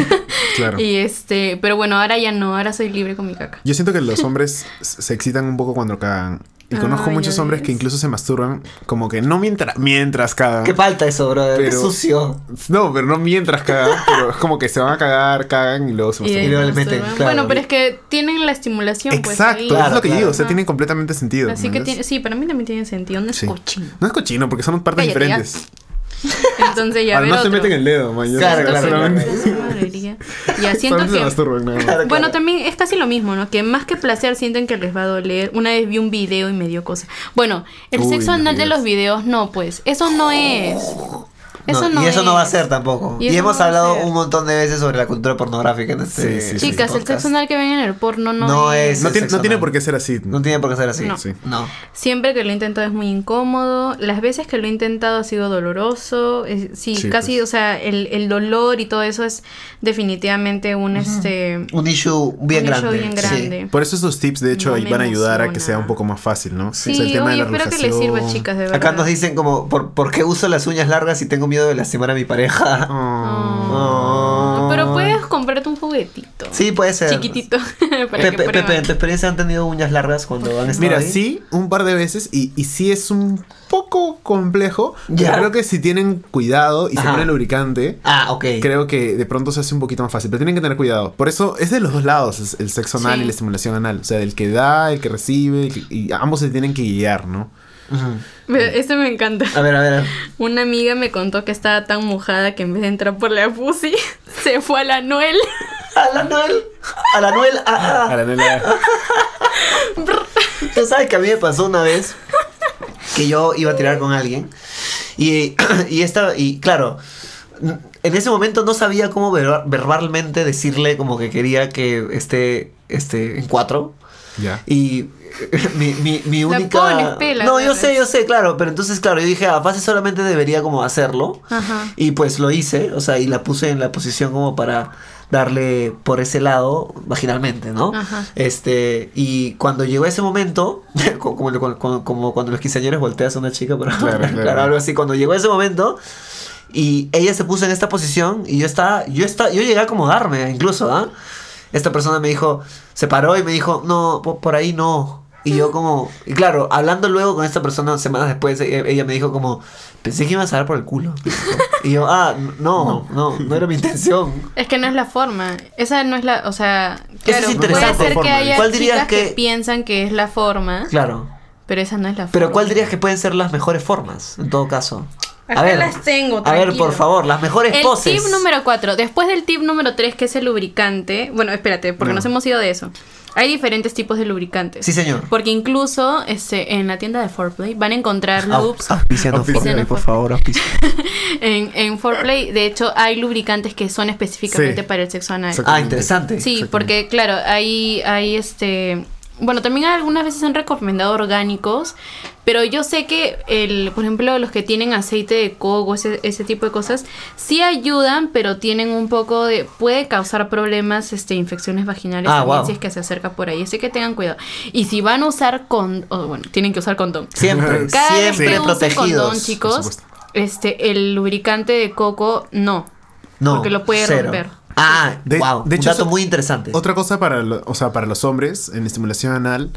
Claro. y este, pero bueno, ahora ya no, ahora soy libre con mi caca. Yo siento que los hombres se excitan un poco cuando cagan. Y conozco ya muchos hombres que incluso se masturban como que no mientras, mientras cagan. ¿Qué falta eso, brother? Qué Pero- sucio. No, pero no mientras cagan, pero es como que se van a cagar, cagan y luego se Y ahí Y luego masturban. le meten, masturban. claro. Bueno, pero es que tienen la estimulación, pues. Exacto, ahí. eso es Claro, lo que claro. digo, o sea, Ajá. tiene completamente sentido. Así ¿me que tiene, sí, para mí también tiene sentido, no es Sí. cochino. No es cochino porque son partes Cállate, ya. diferentes. Entonces ya ver Además se otro. meten el dedo, man. Claro, claro, Ya siento que masturban. Bueno, también es casi lo mismo, ¿no? Que más que placer sienten que les va a doler. Una vez vi un video y me dio cosa. Bueno, el Uy, sexo anal de los videos, no, pues. Eso no es. Eso no, y eso no va a es. ser tampoco. Y Y, hemos no hablado un montón de veces sobre la cultura pornográfica en este. Sí, sí, este Chicas, el sexo anal que ven en el porno no, No es. es- No tiene, no tiene por qué ser así. No tiene por qué ser así. No. Sí. No. Siempre que lo he intentado es muy incómodo. Las veces que lo he intentado ha sido doloroso. Es- sí, Sí, casi, pues. o sea, el, el dolor y todo eso es definitivamente un este. Un issue bien un issue grande. bien sí. grande. Por eso estos tips, de hecho, No ahí van a ayudar a que sea un poco más fácil, ¿no? Sí, O sea, el tema oye, de la espero que les sirva, chicas, de verdad. Acá nos dicen como, ¿por, ¿por qué uso las uñas largas si tengo miedo de lastimar a mi pareja? Oh, Oh. Pero puedes comprarte un juguetito. Sí, puede ser. Chiquitito. Pepe. Pepe, ¿en tu experiencia han tenido uñas largas cuando han estado Mira, ahí? sí, un par de veces y, y sí es un poco complejo. Pero creo que si tienen cuidado y se Ajá. ponen lubricante, Ah, ok. creo que de pronto se hace un poquito más fácil. Pero tienen que tener cuidado. Por eso es de los dos lados es el sexo anal Sí. y la estimulación anal. O sea, el que da, el que recibe, el que- y ambos se tienen que guiar, ¿no? Ujú. Mira, Este me encanta. A ver, a ver. Una amiga me contó que estaba tan mojada que en vez de entrar por la pussy, se fue a la Noel. A la Noel. A la Noel. ah, ah. A la nena- Tú sabes que a mí me pasó una vez que yo iba a tirar con alguien y, y esta, y claro, en ese momento no sabía cómo ver- verbalmente decirle como que quería que esté, esté en cuatro. Ya. Y mi, mi, mi La única... pones, pela, no, yo sé, yo sé, claro. Pero entonces, claro, yo dije, a fase solamente debería como hacerlo. Ajá. Y pues lo hice, o sea, y la puse en la posición como para darle por ese lado vaginalmente, ¿no? Ajá. Este, y cuando llegó ese momento, co- como, como, como cuando los quinceañeros volteas a una chica, pero Claro, claro, claro. algo así, cuando llegó ese momento y ella se puso en esta posición y yo estaba, yo estaba, yo llegué a acomodarme incluso, ¿ah? Esta persona me dijo, se paró y me dijo, no, po- por ahí no. Y yo como, y claro, hablando luego con esta persona semanas después, e- ella me dijo como, pensé que ibas a dar por el culo. Y yo, ah, no, no, no era mi intención. Es que no es la forma. Esa no es la. O sea. Claro, es puede interesante. ser que haya ¿Cuál dirías chicas que... que- piensan que es la forma, Claro. pero esa no es la forma. Pero ¿cuál dirías que pueden ser las mejores formas, en todo caso? Acá las tengo, A ver, tranquilo. por favor, las mejores El poses. tip número 4. Después del tip número 3, que es el lubricante. Bueno, espérate, porque No. nos hemos ido de eso. hay diferentes tipos de lubricantes. Sí, señor. Porque incluso este, en la tienda de Foreplay van a encontrar loops. Auspiciando Auspiciando, Foreplay, por favor, auspicia. En, en Foreplay, de hecho, hay lubricantes que son específicamente Sí. para el sexo anal. Ah, interesante. Sí, porque claro, hay, hay este... Bueno, también algunas veces han recomendado orgánicos, pero yo sé que, el, por ejemplo, los que tienen aceite de coco, ese, ese tipo de cosas, sí ayudan, pero tienen un poco de... Puede causar problemas, este, infecciones vaginales Ah, también wow. si es que se acerca por ahí. Así que tengan cuidado. Y si van a usar con... o, bueno, tienen que usar condón. Siempre, Cada vez siempre que usen protegidos. condón, chicos, este, el lubricante de coco, no. No, porque lo puede cero. romper. Ah, De- wow. de un hecho, dato eso- muy interesante. Otra cosa para, lo- o sea, para los hombres en estimulación anal,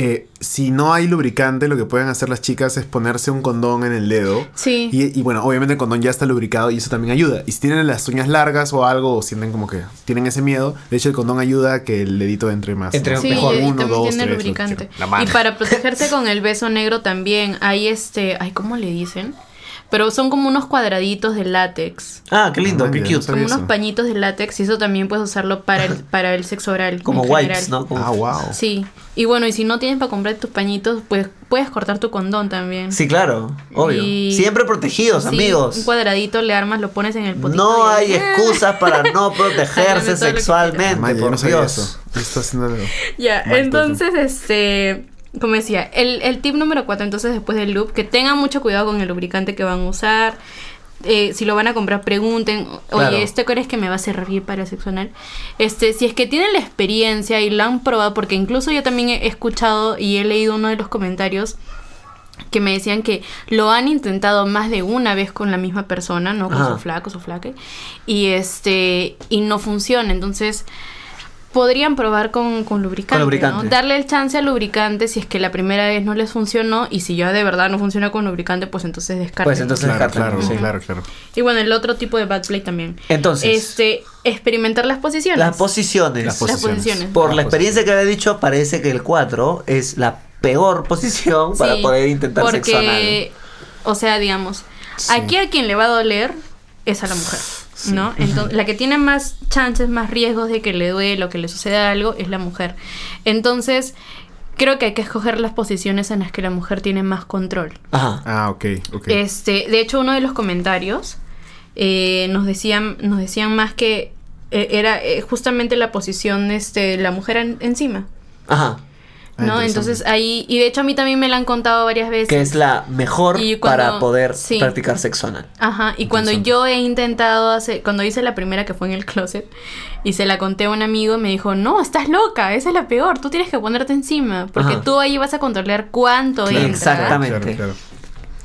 eh, si no hay lubricante, lo que pueden hacer las chicas es ponerse un condón en el dedo. Sí. Y, y bueno, obviamente el condón ya está lubricado y eso también ayuda. Y si tienen las uñas largas o algo, o sienten como que tienen ese miedo, de hecho el condón ayuda a que el dedito entre más. Entre ¿no? Sí, Mejor y uno, dos, tiene tres, lubricante. quieran. La mano. Y para protegerse con el beso negro también hay este, ay, ¿cómo le dicen? Pero son como unos cuadraditos de látex. Ah, qué lindo, Ah, qué ya, cute. Como unos pañitos de látex y eso también puedes usarlo para el, para el sexo oral. Como en wipes, general. ¿no? Como- Ah, wow. Sí. Y bueno, y si no tienes para comprar tus pañitos, pues puedes cortar tu condón también. Sí, claro, obvio. Y- Siempre protegidos, Sí, amigos. Un cuadradito le armas, lo pones en el potito. No y- hay excusas para no protegerse sexualmente, yo por no Dios. eso. Estoy haciendo Ya, Mal entonces, este, como decía, el, el tip número 4, entonces después del loop, que tengan mucho cuidado con el lubricante que van a usar. Eh, si lo van a comprar, pregunten, oye, Claro. ¿este crees que me va a servir para el sexo anal? Este, si es que tienen la experiencia y la han probado, porque incluso yo también he escuchado y he leído uno de los comentarios que me decían que lo han intentado más de una vez con la misma persona, ¿no? Con Ajá. su flaco, su flaque. Y este, y no funciona. Entonces, podrían probar con, con lubricante. Con lubricante. ¿no? Darle el chance al lubricante si es que la primera vez no les funcionó. Y si ya de verdad no funciona con lubricante, pues entonces descarten. Pues entonces Claro, descartan, claro, sí. claro, claro. Y bueno, el otro tipo de bad play también. Entonces, Este, experimentar las posiciones. las posiciones. Las Las posiciones. Por la experiencia que había dicho, parece que el 4 es la peor posición para Sí, poder intentar porque, sexo anal. o sea, digamos, Sí. aquí a quien le va a doler es a la mujer, ¿no? Entonces, la que tiene más chances, más riesgos de que le duele o que le suceda algo es la mujer. Entonces, creo que hay que escoger las posiciones en las que la mujer tiene más control. Ajá. Ah, ok, ok. Este, de hecho, uno de los comentarios eh, nos decían, nos decían más que eh, era eh, justamente la posición, este, la mujer en- encima. Ajá. Ah, ¿No? Entonces ahí, y de hecho a mí también me la han contado varias veces. Que es la mejor Y cuando- para poder sí. practicar sexo anal. Ajá, y cuando yo he intentado hacer, cuando hice la primera que fue en el closet y se la conté a un amigo, me dijo, no, estás loca, esa es la peor, tú tienes que ponerte encima, porque Ajá. tú ahí vas a controlar cuánto Claro, entra, Exactamente. Claro, claro.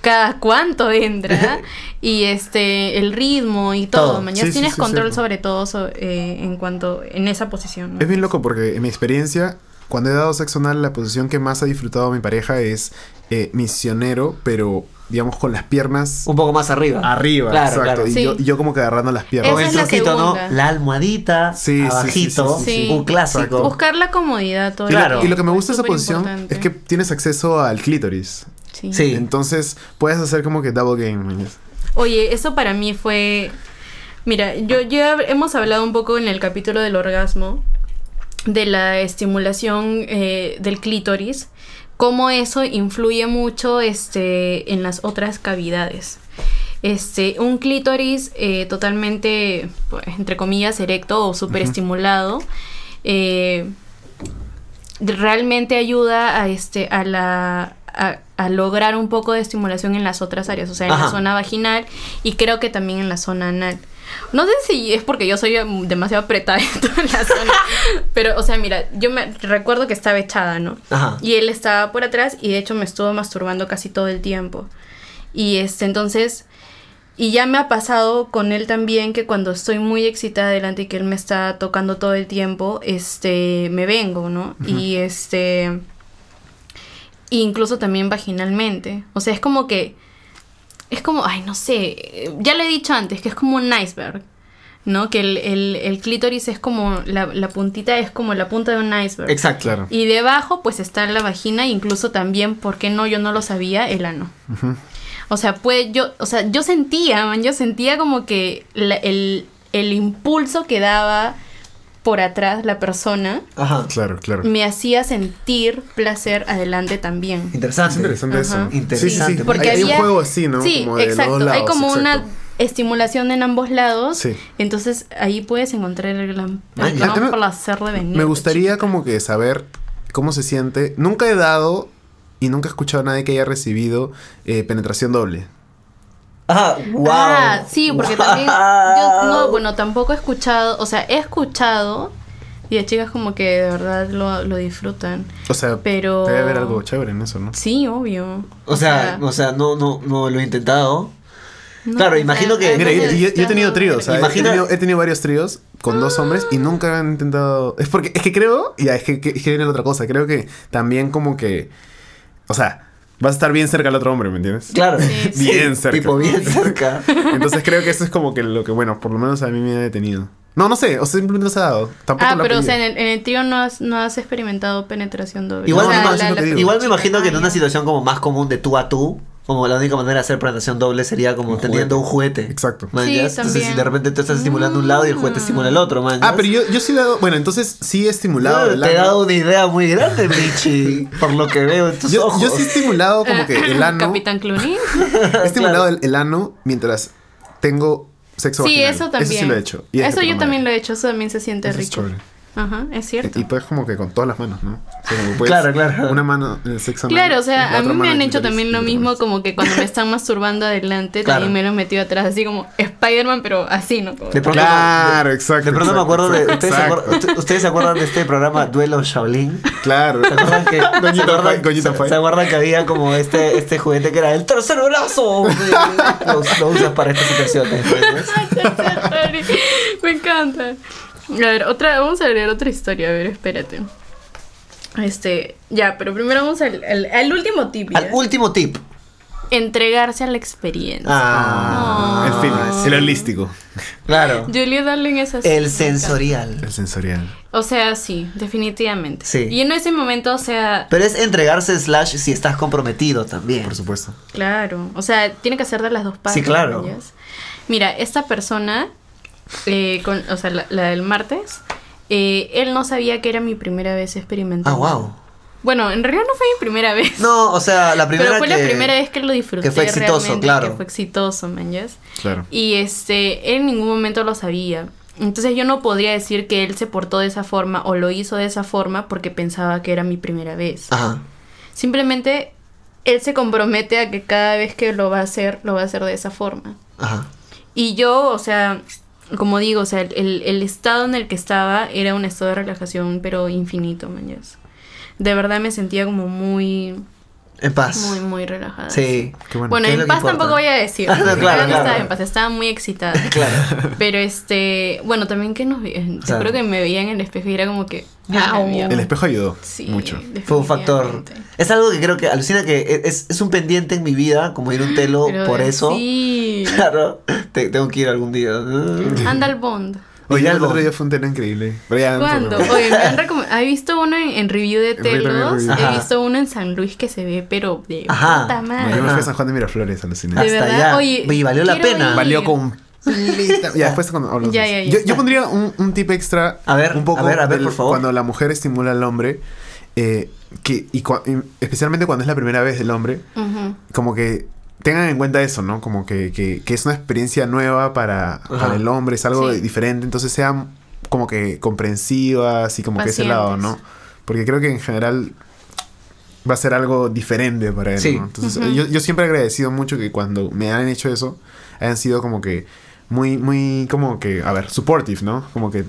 cada cuánto entra, y este, el ritmo y todo, Todo. mañana Sí, tienes sí, control sobre todo so- eh, en cuanto, en esa posición. ¿no? Es bien loco porque en mi experiencia, cuando he dado sexo anal, la posición que más ha disfrutado mi pareja es eh, misionero, pero digamos con las piernas Un poco más arriba. arriba. Claro, exacto. claro. Y, Sí. yo, y yo como que agarrando las Con piernas. Esa el ¿no? La almohadita, Sí, sí, sí, abajito, sí, sí, sí. un clásico. Exacto. Buscar la comodidad todo Claro. Y lo que me gusta de es esa posición es que tienes acceso al clítoris. Sí. Sí. Entonces puedes hacer como que double game. Oye, eso para mí fue. Mira, yo ya hemos hablado un poco en el capítulo del orgasmo de la estimulación eh, del clítoris, cómo eso influye mucho este, en las otras cavidades. Este, un clítoris eh, totalmente, pues, entre comillas, erecto o súper estimulado, eh, realmente ayuda a este a la a, a lograr un poco de estimulación en las otras áreas, o sea, en Ajá. la zona vaginal y creo que también en la zona anal. No sé si es porque yo soy em, demasiado apretada en toda la zona, pero, o sea, mira, yo me recuerdo que estaba echada, ¿no? Ajá. Y él estaba por atrás y de hecho me estuvo masturbando casi todo el tiempo. Y este, entonces, y ya me ha pasado con él también que cuando estoy muy excitada delante y que él me está tocando todo el tiempo, este, me vengo, ¿no? Y este, incluso también vaginalmente. O sea, es como que, es como, ay, no sé, ya le he dicho antes, que es como un iceberg. ¿No? Que el, el, el clítoris es como, la, la puntita es como la punta de un iceberg. Exacto. Claro. Y debajo pues está la vagina, incluso también, ¿por qué no? Yo no lo sabía, el ano. O sea, pues yo, o sea, yo sentía, man, yo sentía como que la- el, el impulso que daba por atrás la persona, Ajá. Claro, claro. me hacía sentir placer adelante también. Interesante. Es interesante eso. Interesante. Sí, sí, sí. Porque hay, hay un había- juego así, ¿no? Sí, Como de los exacto. Hay como una estimulación en ambos lados. Sí. Entonces ahí puedes encontrar el gran, el Maña. gran A mí me- placer de venir. Me gustaría como que saber cómo se siente. Nunca he dado y nunca he escuchado a nadie que haya recibido eh, penetración doble. Ah, wow. Ah, sí, porque también yo no, bueno, tampoco he escuchado, o sea, he escuchado y de chicas como que de verdad lo, lo disfrutan. O sea, Pero- debe haber algo chévere en eso, ¿no? Sí, obvio. O sea, o sea, no, no, no lo he intentado. no, claro, imagino que- Mira, yo, veces yo- yo he tenido tríos, Imagina- he, tenido, he tenido varios tríos con dos hombres y nunca han intentado... Es porque, es que creo, ya, es que, que- es que viene la otra cosa, creo que también como que, o sea, vas a estar bien cerca al otro hombre, ¿me entiendes? Claro. Sí, sí. Bien cerca. Tipo, bien cerca. Entonces creo que eso es como que lo que, bueno, por lo menos a mí me ha detenido. No, no sé, o sea, simplemente no se ha dado. Tampoco Ah, pero o sea, en el, en el trío no has, no has experimentado penetración doble. Igual, me, no, que digo. igual me imagino que en una situación como más común de tú a tú, como la única manera de hacer presentación doble sería como Un teniendo un juguete. Exacto. Man. Entonces, si de repente tú estás estimulando un lado y el juguete estimula el otro, man. Ah, pero yo, yo sí he dado... Bueno, entonces sí he estimulado Yo el te he dado una idea muy grande, Michi, por lo que veo en tus Yo, ojos. yo sí he estimulado como que el ano... Capitán Clooney. He estimulado el, el ano mientras tengo sexo Sí, vaginal. eso también. Eso sí lo he hecho. Y es Eso yo también lo he hecho, eso también se siente Eso es rico. chévere. Ajá, es cierto. Y pues como que con todas las manos, ¿no? O sea, como puedes- Claro, claro. Una mano en el sexo Claro, o sea, a mí me han hecho también lo mismo como que cuando me están masturbando adelante, Claro. también me lo he metido atrás, así como Spider-Man, pero así, ¿no? Como- De pronto, Claro, exacto. de pronto me exacto, acuerdo de. exacto, ¿ustedes se, acuerdan, usted- ¿Ustedes se acuerdan de este programa Duelo Shaolin? Claro. ¿Se acuerdan que, ¿se acuerdan, se- se acuerdan que había como este, este juguete que era el tercer brazo? lo, lo usas para estas situaciones. ¿no? me encanta. A ver, otra, vamos a leer otra historia, a ver, espérate. Este, ya, pero primero vamos al, al, al último tip. ¿ya? Al último tip. Entregarse a la experiencia. Ah, El feeling, el holístico, Claro. Julia Darling es así. El sensorial. el sensorial. O sea, sí, definitivamente. Sí. Y en ese momento, o sea, Pero es entregarse slash si estás comprometido también. Por supuesto. claro. O sea, tiene que ser de las dos partes. Sí, claro. Mira, esta persona, eh, con, o sea, la, la del martes, eh, él no sabía que era mi primera vez Ah, experimentando. wow. Bueno, en realidad no fue mi primera vez. No, o sea, la primera pero fue que... la primera vez que lo disfruté. que fue exitoso, realmente, claro. Que fue exitoso, man, ¿yes? Claro. Y este, él en ningún momento lo sabía. Entonces yo no podría decir que él se portó de esa forma o lo hizo de esa forma porque pensaba que era mi primera vez. Ajá. Simplemente él se compromete a que cada vez que lo va a hacer, lo va a hacer de esa forma. Ajá. Y yo, o sea, como digo, o sea, el, el estado en el que estaba era un estado de relajación, pero infinito, man. De verdad me sentía como muy, En paz. muy, muy relajada. Sí. Qué bueno. Bueno, ¿Qué es en paz importa? tampoco voy a decir. Ah, no, claro, no estaba claro. en paz, estaba muy excitada. Claro. Pero este, bueno, también que nos veían. Te sea, juro que me veía en el espejo y era como que. Au. "Ah, mierda". El espejo ayudó Sí, mucho. Fue un factor. Es algo que creo que alucina que es, es un pendiente en mi vida, como ir a un telo Pero por eso. Sí. Claro. Te- tengo que ir algún día. Anda al Bond. Oye, el otro día fue un telo increíble. Pero ya, ¿Cuándo? Oye, me han recom- he visto uno en, en review de telos. He visto uno en San Luis que se ve, pero de Ajá. puta madre. yo me fui a San Juan de Miraflores, aluciné. De Hasta verdad, allá. oye, Y valió la pena. ir. Valió completa. ya, después cuando de Ya, ya, ya yo, pondría un, un tip extra. A ver, un poco a ver, a ver, del- por favor. Cuando la mujer estimula al hombre, eh, que, y y especialmente cuando es la primera vez del hombre, como que tengan en cuenta eso, ¿no? Como que, que, que es una experiencia nueva para, para el hombre, es algo Sí. diferente, entonces sean como que comprensivas y como que ese lado, ¿no? Porque creo que en general va a ser algo diferente para él, Sí. ¿no? Entonces, yo, yo siempre he agradecido mucho que cuando me han hecho eso, hayan sido como que muy, muy, como que, a ver, supportive, ¿no? Como que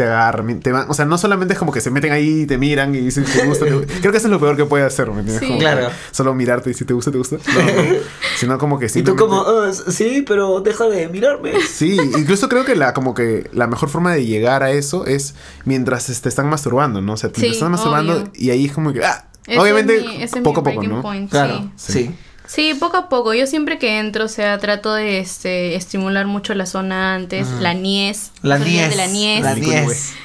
te agarran, te van, o sea, no solamente es como que se meten ahí y te miran y dicen te gusta, te gusta. Creo que eso es lo peor que puede hacer, ¿me entiendes? Sí. Como Claro. Solo mirarte y si te gusta, te gusta. No, no. Sino como que Y tú simplemente... como, "Ah, sí, pero deja de mirarme. Sí, incluso creo que la como que la mejor forma de llegar a eso es mientras te están masturbando, ¿no? O sea, te Sí, están masturbando obvio. y ahí es como que ah, Ese obviamente es mi- ese es poco a poco, ¿no? point, Claro, sí. sí. Sí, poco a poco. Yo siempre que entro, o sea, trato de este, estimular mucho la zona antes, la niez. La niez. de la niez. La niez.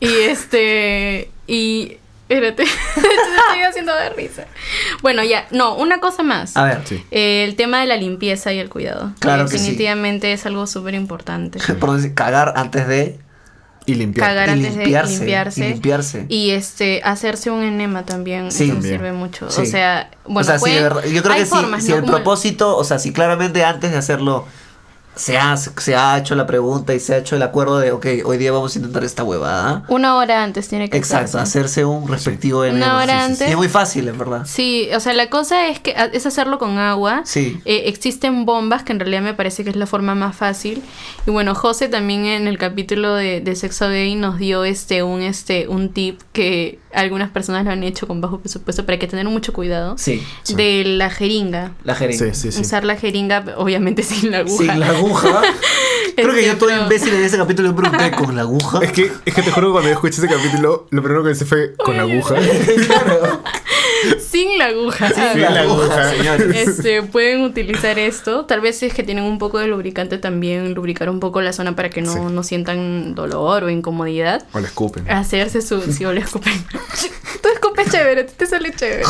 Y este. Y espérate. Te estoy haciendo de risa. Bueno, ya. No, una cosa más. A ver. Sí. Eh, el tema de la limpieza y el cuidado. Claro que sí. Definitivamente es algo súper importante. Por decir, cagar antes de. Y limpiar. Cagar Y antes limpiarse, de limpiarse. y limpiarse. Y, este, hacerse un enema también. Sí. eso sirve mucho. Sí. O sea, bueno, o sea, sí, puede- de verdad. Yo creo hay que si, formas, si ¿no? el Como- propósito, o sea, si claramente antes de hacerlo se ha, se ha hecho la pregunta y se ha hecho el acuerdo de, ok, hoy día vamos a intentar esta huevada. Una hora antes tiene que Exacto, hacerse. hacerse un respectivo Una enema. hora Sí, sí, sí. antes. Y es muy fácil, en verdad. Sí, o sea, la cosa es que es hacerlo con agua. Sí. Eh, existen bombas, que en realidad me parece que es la forma más fácil. Y bueno, José también en el capítulo de, de Sexo Gay nos dio este un este un tip que algunas personas lo han hecho con bajo presupuesto, pero hay que tener mucho cuidado. Sí, Sí. De la jeringa. la jeringa. Sí, sí, sí. Usar la jeringa, obviamente sin la aguja. Sin la aguja. Creo que yo todo imbécil en ese capítulo me pregunté con la aguja. Es que, es que te juro que cuando yo escuché ese capítulo, lo primero que pensé fue con la aguja. claro. Sin la aguja. Sin la aguja, señores. Este, pueden utilizar esto. Tal vez si es que tienen un poco de lubricante también, lubricar un poco la zona para que no, Sí. no sientan dolor o incomodidad. O la escupen. Hacerse su... Si o le escupen. Tú escupes chévere, a ti te sale chévere.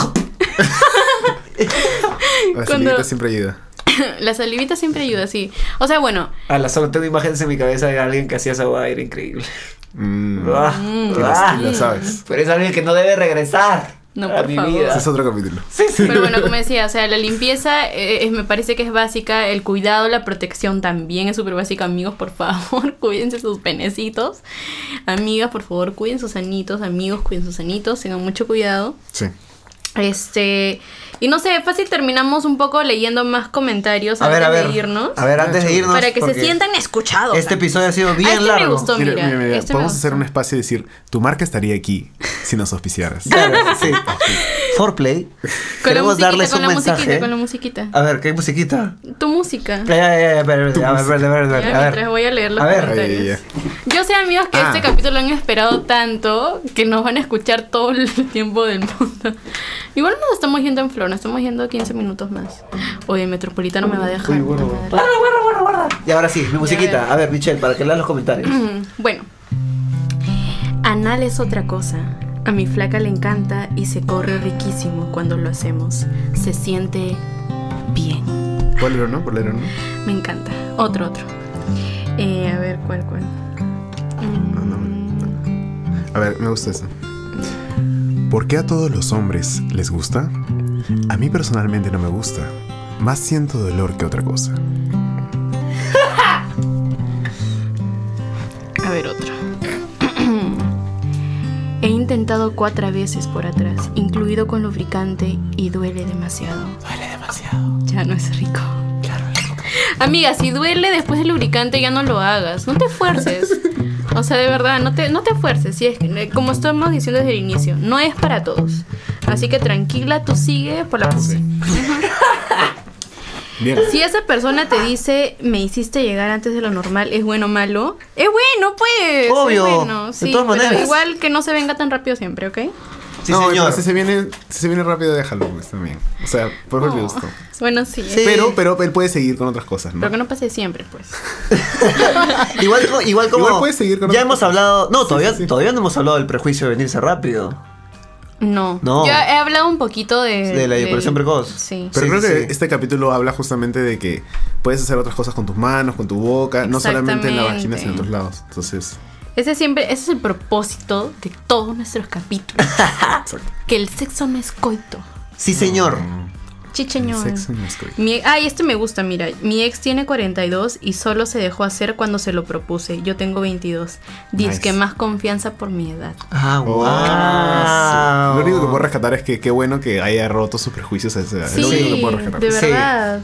La cuando- siempre ayuda. La salivita siempre ayuda, sí. O sea, bueno, A la solo tengo imágenes en mi cabeza de alguien que hacía esa era increíble. Mm. Ah, lo- ah. lo sabes. Pero es alguien que no debe regresar No, a por mi favor. Ese vida. es otro capítulo. Pero bueno, como decía, o sea, la limpieza eh, eh, me parece que es básica, el cuidado, la protección también es súper básica. Amigos, por favor, cuídense sus penecitos. Amigas, por favor, cuiden sus anitos. Amigos, cuiden sus anitos, tengan mucho cuidado. Sí. Este, y no sé, fácil terminamos un poco leyendo más comentarios A ver, antes a ver. de irnos. A ver, antes de irnos. para que se sientan escuchados. Este episodio ha sido Ah, bien este me largo. gustó. Mira, mira, mira, este me Podemos hacer gustó. un espacio y decir, tu marca estaría aquí si nos auspiciaras. Claro, sí. Foreplay. Con la Queremos musiquita, darles con un la mensaje. musiquita, con la musiquita. A ver, ¿qué musiquita? Tu música. Ya, ya, ya, ya, a ver, a ver, a ver, a ver, a ver, ver. voy a leer los A ver. comentarios. Yo sé, amigos, que Ah. este capítulo han esperado tanto que nos van a escuchar todo el tiempo del mundo. Igual nos estamos yendo en flor, nos estamos yendo 15 minutos más. Oye, Metropolitano me va a dejar. Uy, guarda, guarda, guarda, guarda, guarda. Y ahora sí, mi musiquita. a ver. Michelle, para que leas los comentarios. Mm, Bueno. Anal es otra cosa. A mi flaca le encanta y se corre riquísimo cuando lo hacemos. Se siente bien. Bolero, ¿no? Bolero, ¿no? Me encanta. Otro, otro. Eh, a ver, ¿cuál, cuál? Mm, A ver, me gusta eso. ¿Por qué a todos los hombres les gusta? A mí personalmente no me gusta. Más siento dolor que otra cosa. A ver, otro. He intentado cuatro veces por atrás, incluido con lubricante, y duele demasiado. Duele demasiado. Ya no es rico. Claro. Amiga, si duele después del lubricante, ya no lo hagas. No te fuerces. O sea, de verdad, no te, no te fuerces. Si es que, como estamos diciendo desde el inicio, no es para todos. Así que tranquila, tú sigue por la. Bien. Si esa persona te dice, me hiciste llegar antes de lo normal, ¿es bueno o malo? Es bueno, pues. Obvio, Es bueno, de sí, todas pero maneras. igual que no se venga tan rápido siempre, ¿ok? Sí, no, señor. si se viene, si se viene rápido, déjalo, pues también. O sea, por favor, me Oh, gustó. Bueno, sí. Sí. Pero, pero él puede seguir con otras cosas, ¿no? Pero que no pase siempre, pues. Igual, co- igual como. Igual puedes seguir con Ya hemos hablado. No, Sí, todavía, sí, sí. todavía no hemos hablado del prejuicio de venirse rápido. No. No. Yo he hablado un poquito de. De la eyaculación precoz. Sí. Pero Sí, creo sí, que sí. este capítulo habla justamente de que puedes hacer otras cosas con tus manos, con tu boca, no solamente en la vagina, sino en otros lados. Entonces, Ese siempre, ese es el propósito de todos nuestros capítulos. que el sexo no es coito. Sí, señor. Sexo es. Mi, ay, este me gusta, mira. Mi ex tiene 42 y solo se dejó hacer cuando se lo propuse. Yo tengo 22. Dice Nice. que más confianza por mi edad. Ah, Oh, wow. sí. Lo único que puedo rescatar es que qué bueno que haya roto sus prejuicios a esa edad. Sí, es lo único que puedo rescatar. de Sí. verdad.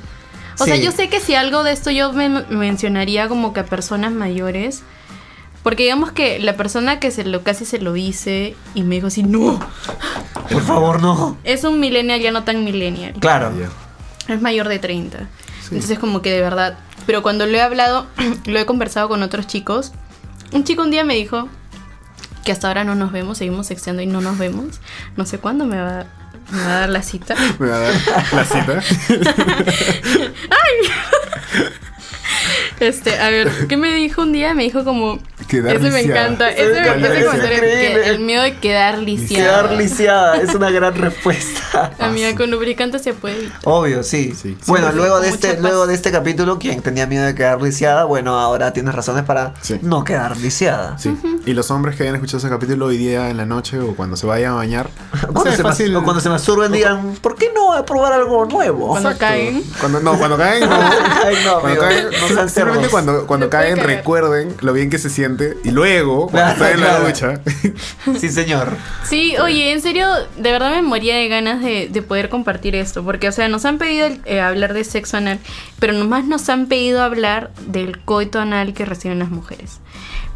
O sea, yo sé que si algo de esto yo me mencionaría como que a personas mayores. Porque digamos que la persona que se lo casi se lo hice y me dijo así, no, Por favor, no. es un millennial ya no tan millennial. Claro. Es mayor de 30. Entonces como que de verdad. Pero cuando lo he hablado, lo he conversado con otros chicos. Un chico un día me dijo que hasta ahora no nos vemos, seguimos sexteando y no nos vemos. No sé cuándo me va, me va a dar la cita. Me va a dar la cita. Este, a ver, ¿qué me dijo un día? Me dijo como Quedar Ese me lisiada. encanta. Ese Ese, me ese parece comentario, increíble. el miedo de quedar lisiada. Quedar lisiada es una gran respuesta. Amiga, con lubricante se puede evitar. Obvio, sí. Sí. Bueno, Sí, luego de este, paz. luego de este capítulo, quien tenía miedo de quedar lisiada, bueno, ahora tienes razones para Sí. no quedar lisiada. Sí. Y los hombres que hayan escuchado ese capítulo hoy día en la noche o cuando se vayan a bañar. Cuando, o sea, se fácil. o cuando se masturben digan, ¿por qué no a probar algo nuevo? Cuando Exacto. caen. Cuando, no, cuando caen, no. Ay, no, Cuando amigo, caen, no sim- cerdos. cuando, cuando caen recuerden lo bien que se siente y luego cuando Claro, están en la ducha Sí, señor. Sí, oye, en serio, de verdad me moría de ganas de, de poder compartir esto, porque, o sea, nos han pedido eh, hablar de sexo anal, pero nomás nos han pedido hablar del coito anal que reciben las mujeres.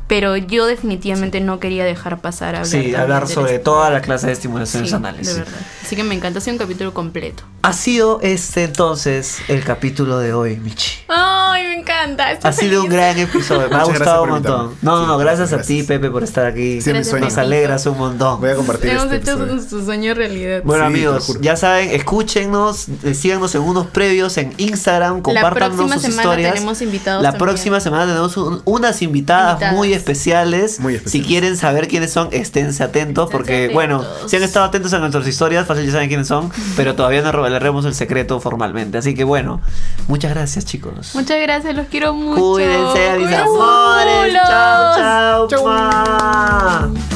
Pero yo definitivamente no quería dejar pasar a hablar. Sí, hablar sobre toda la clase de estimulaciones Sí, anales. de verdad. Así que me encanta, ha sido un capítulo completo. Ha sido este entonces el capítulo de hoy, Michi. Ay, me encanta. estoy Ha sido un gran episodio, me ha gustado un montón. No, no, no, gracias, a ti, Pepe, por estar aquí. Sí, sueño. Nos alegras un montón. Voy a compartir Hemos este hecho su, su sueño realidad. Bueno Sí, amigos, ya saben, escúchenos, eh, síganos en unos previos en Instagram, compártanos próxima sus semana historias. tenemos invitados La también. próxima semana tenemos un- unas invitadas, Invitadas. muy especiales. Si quieren saber quiénes son, esténse atentos, porque, bueno, si han estado atentos a nuestras historias, fácil ya saben quiénes son, pero todavía no revelaremos el secreto formalmente. Así que, bueno, muchas gracias, chicos. Muchas gracias, los quiero mucho. Cuídense, mis amores. Chao, chao. chao.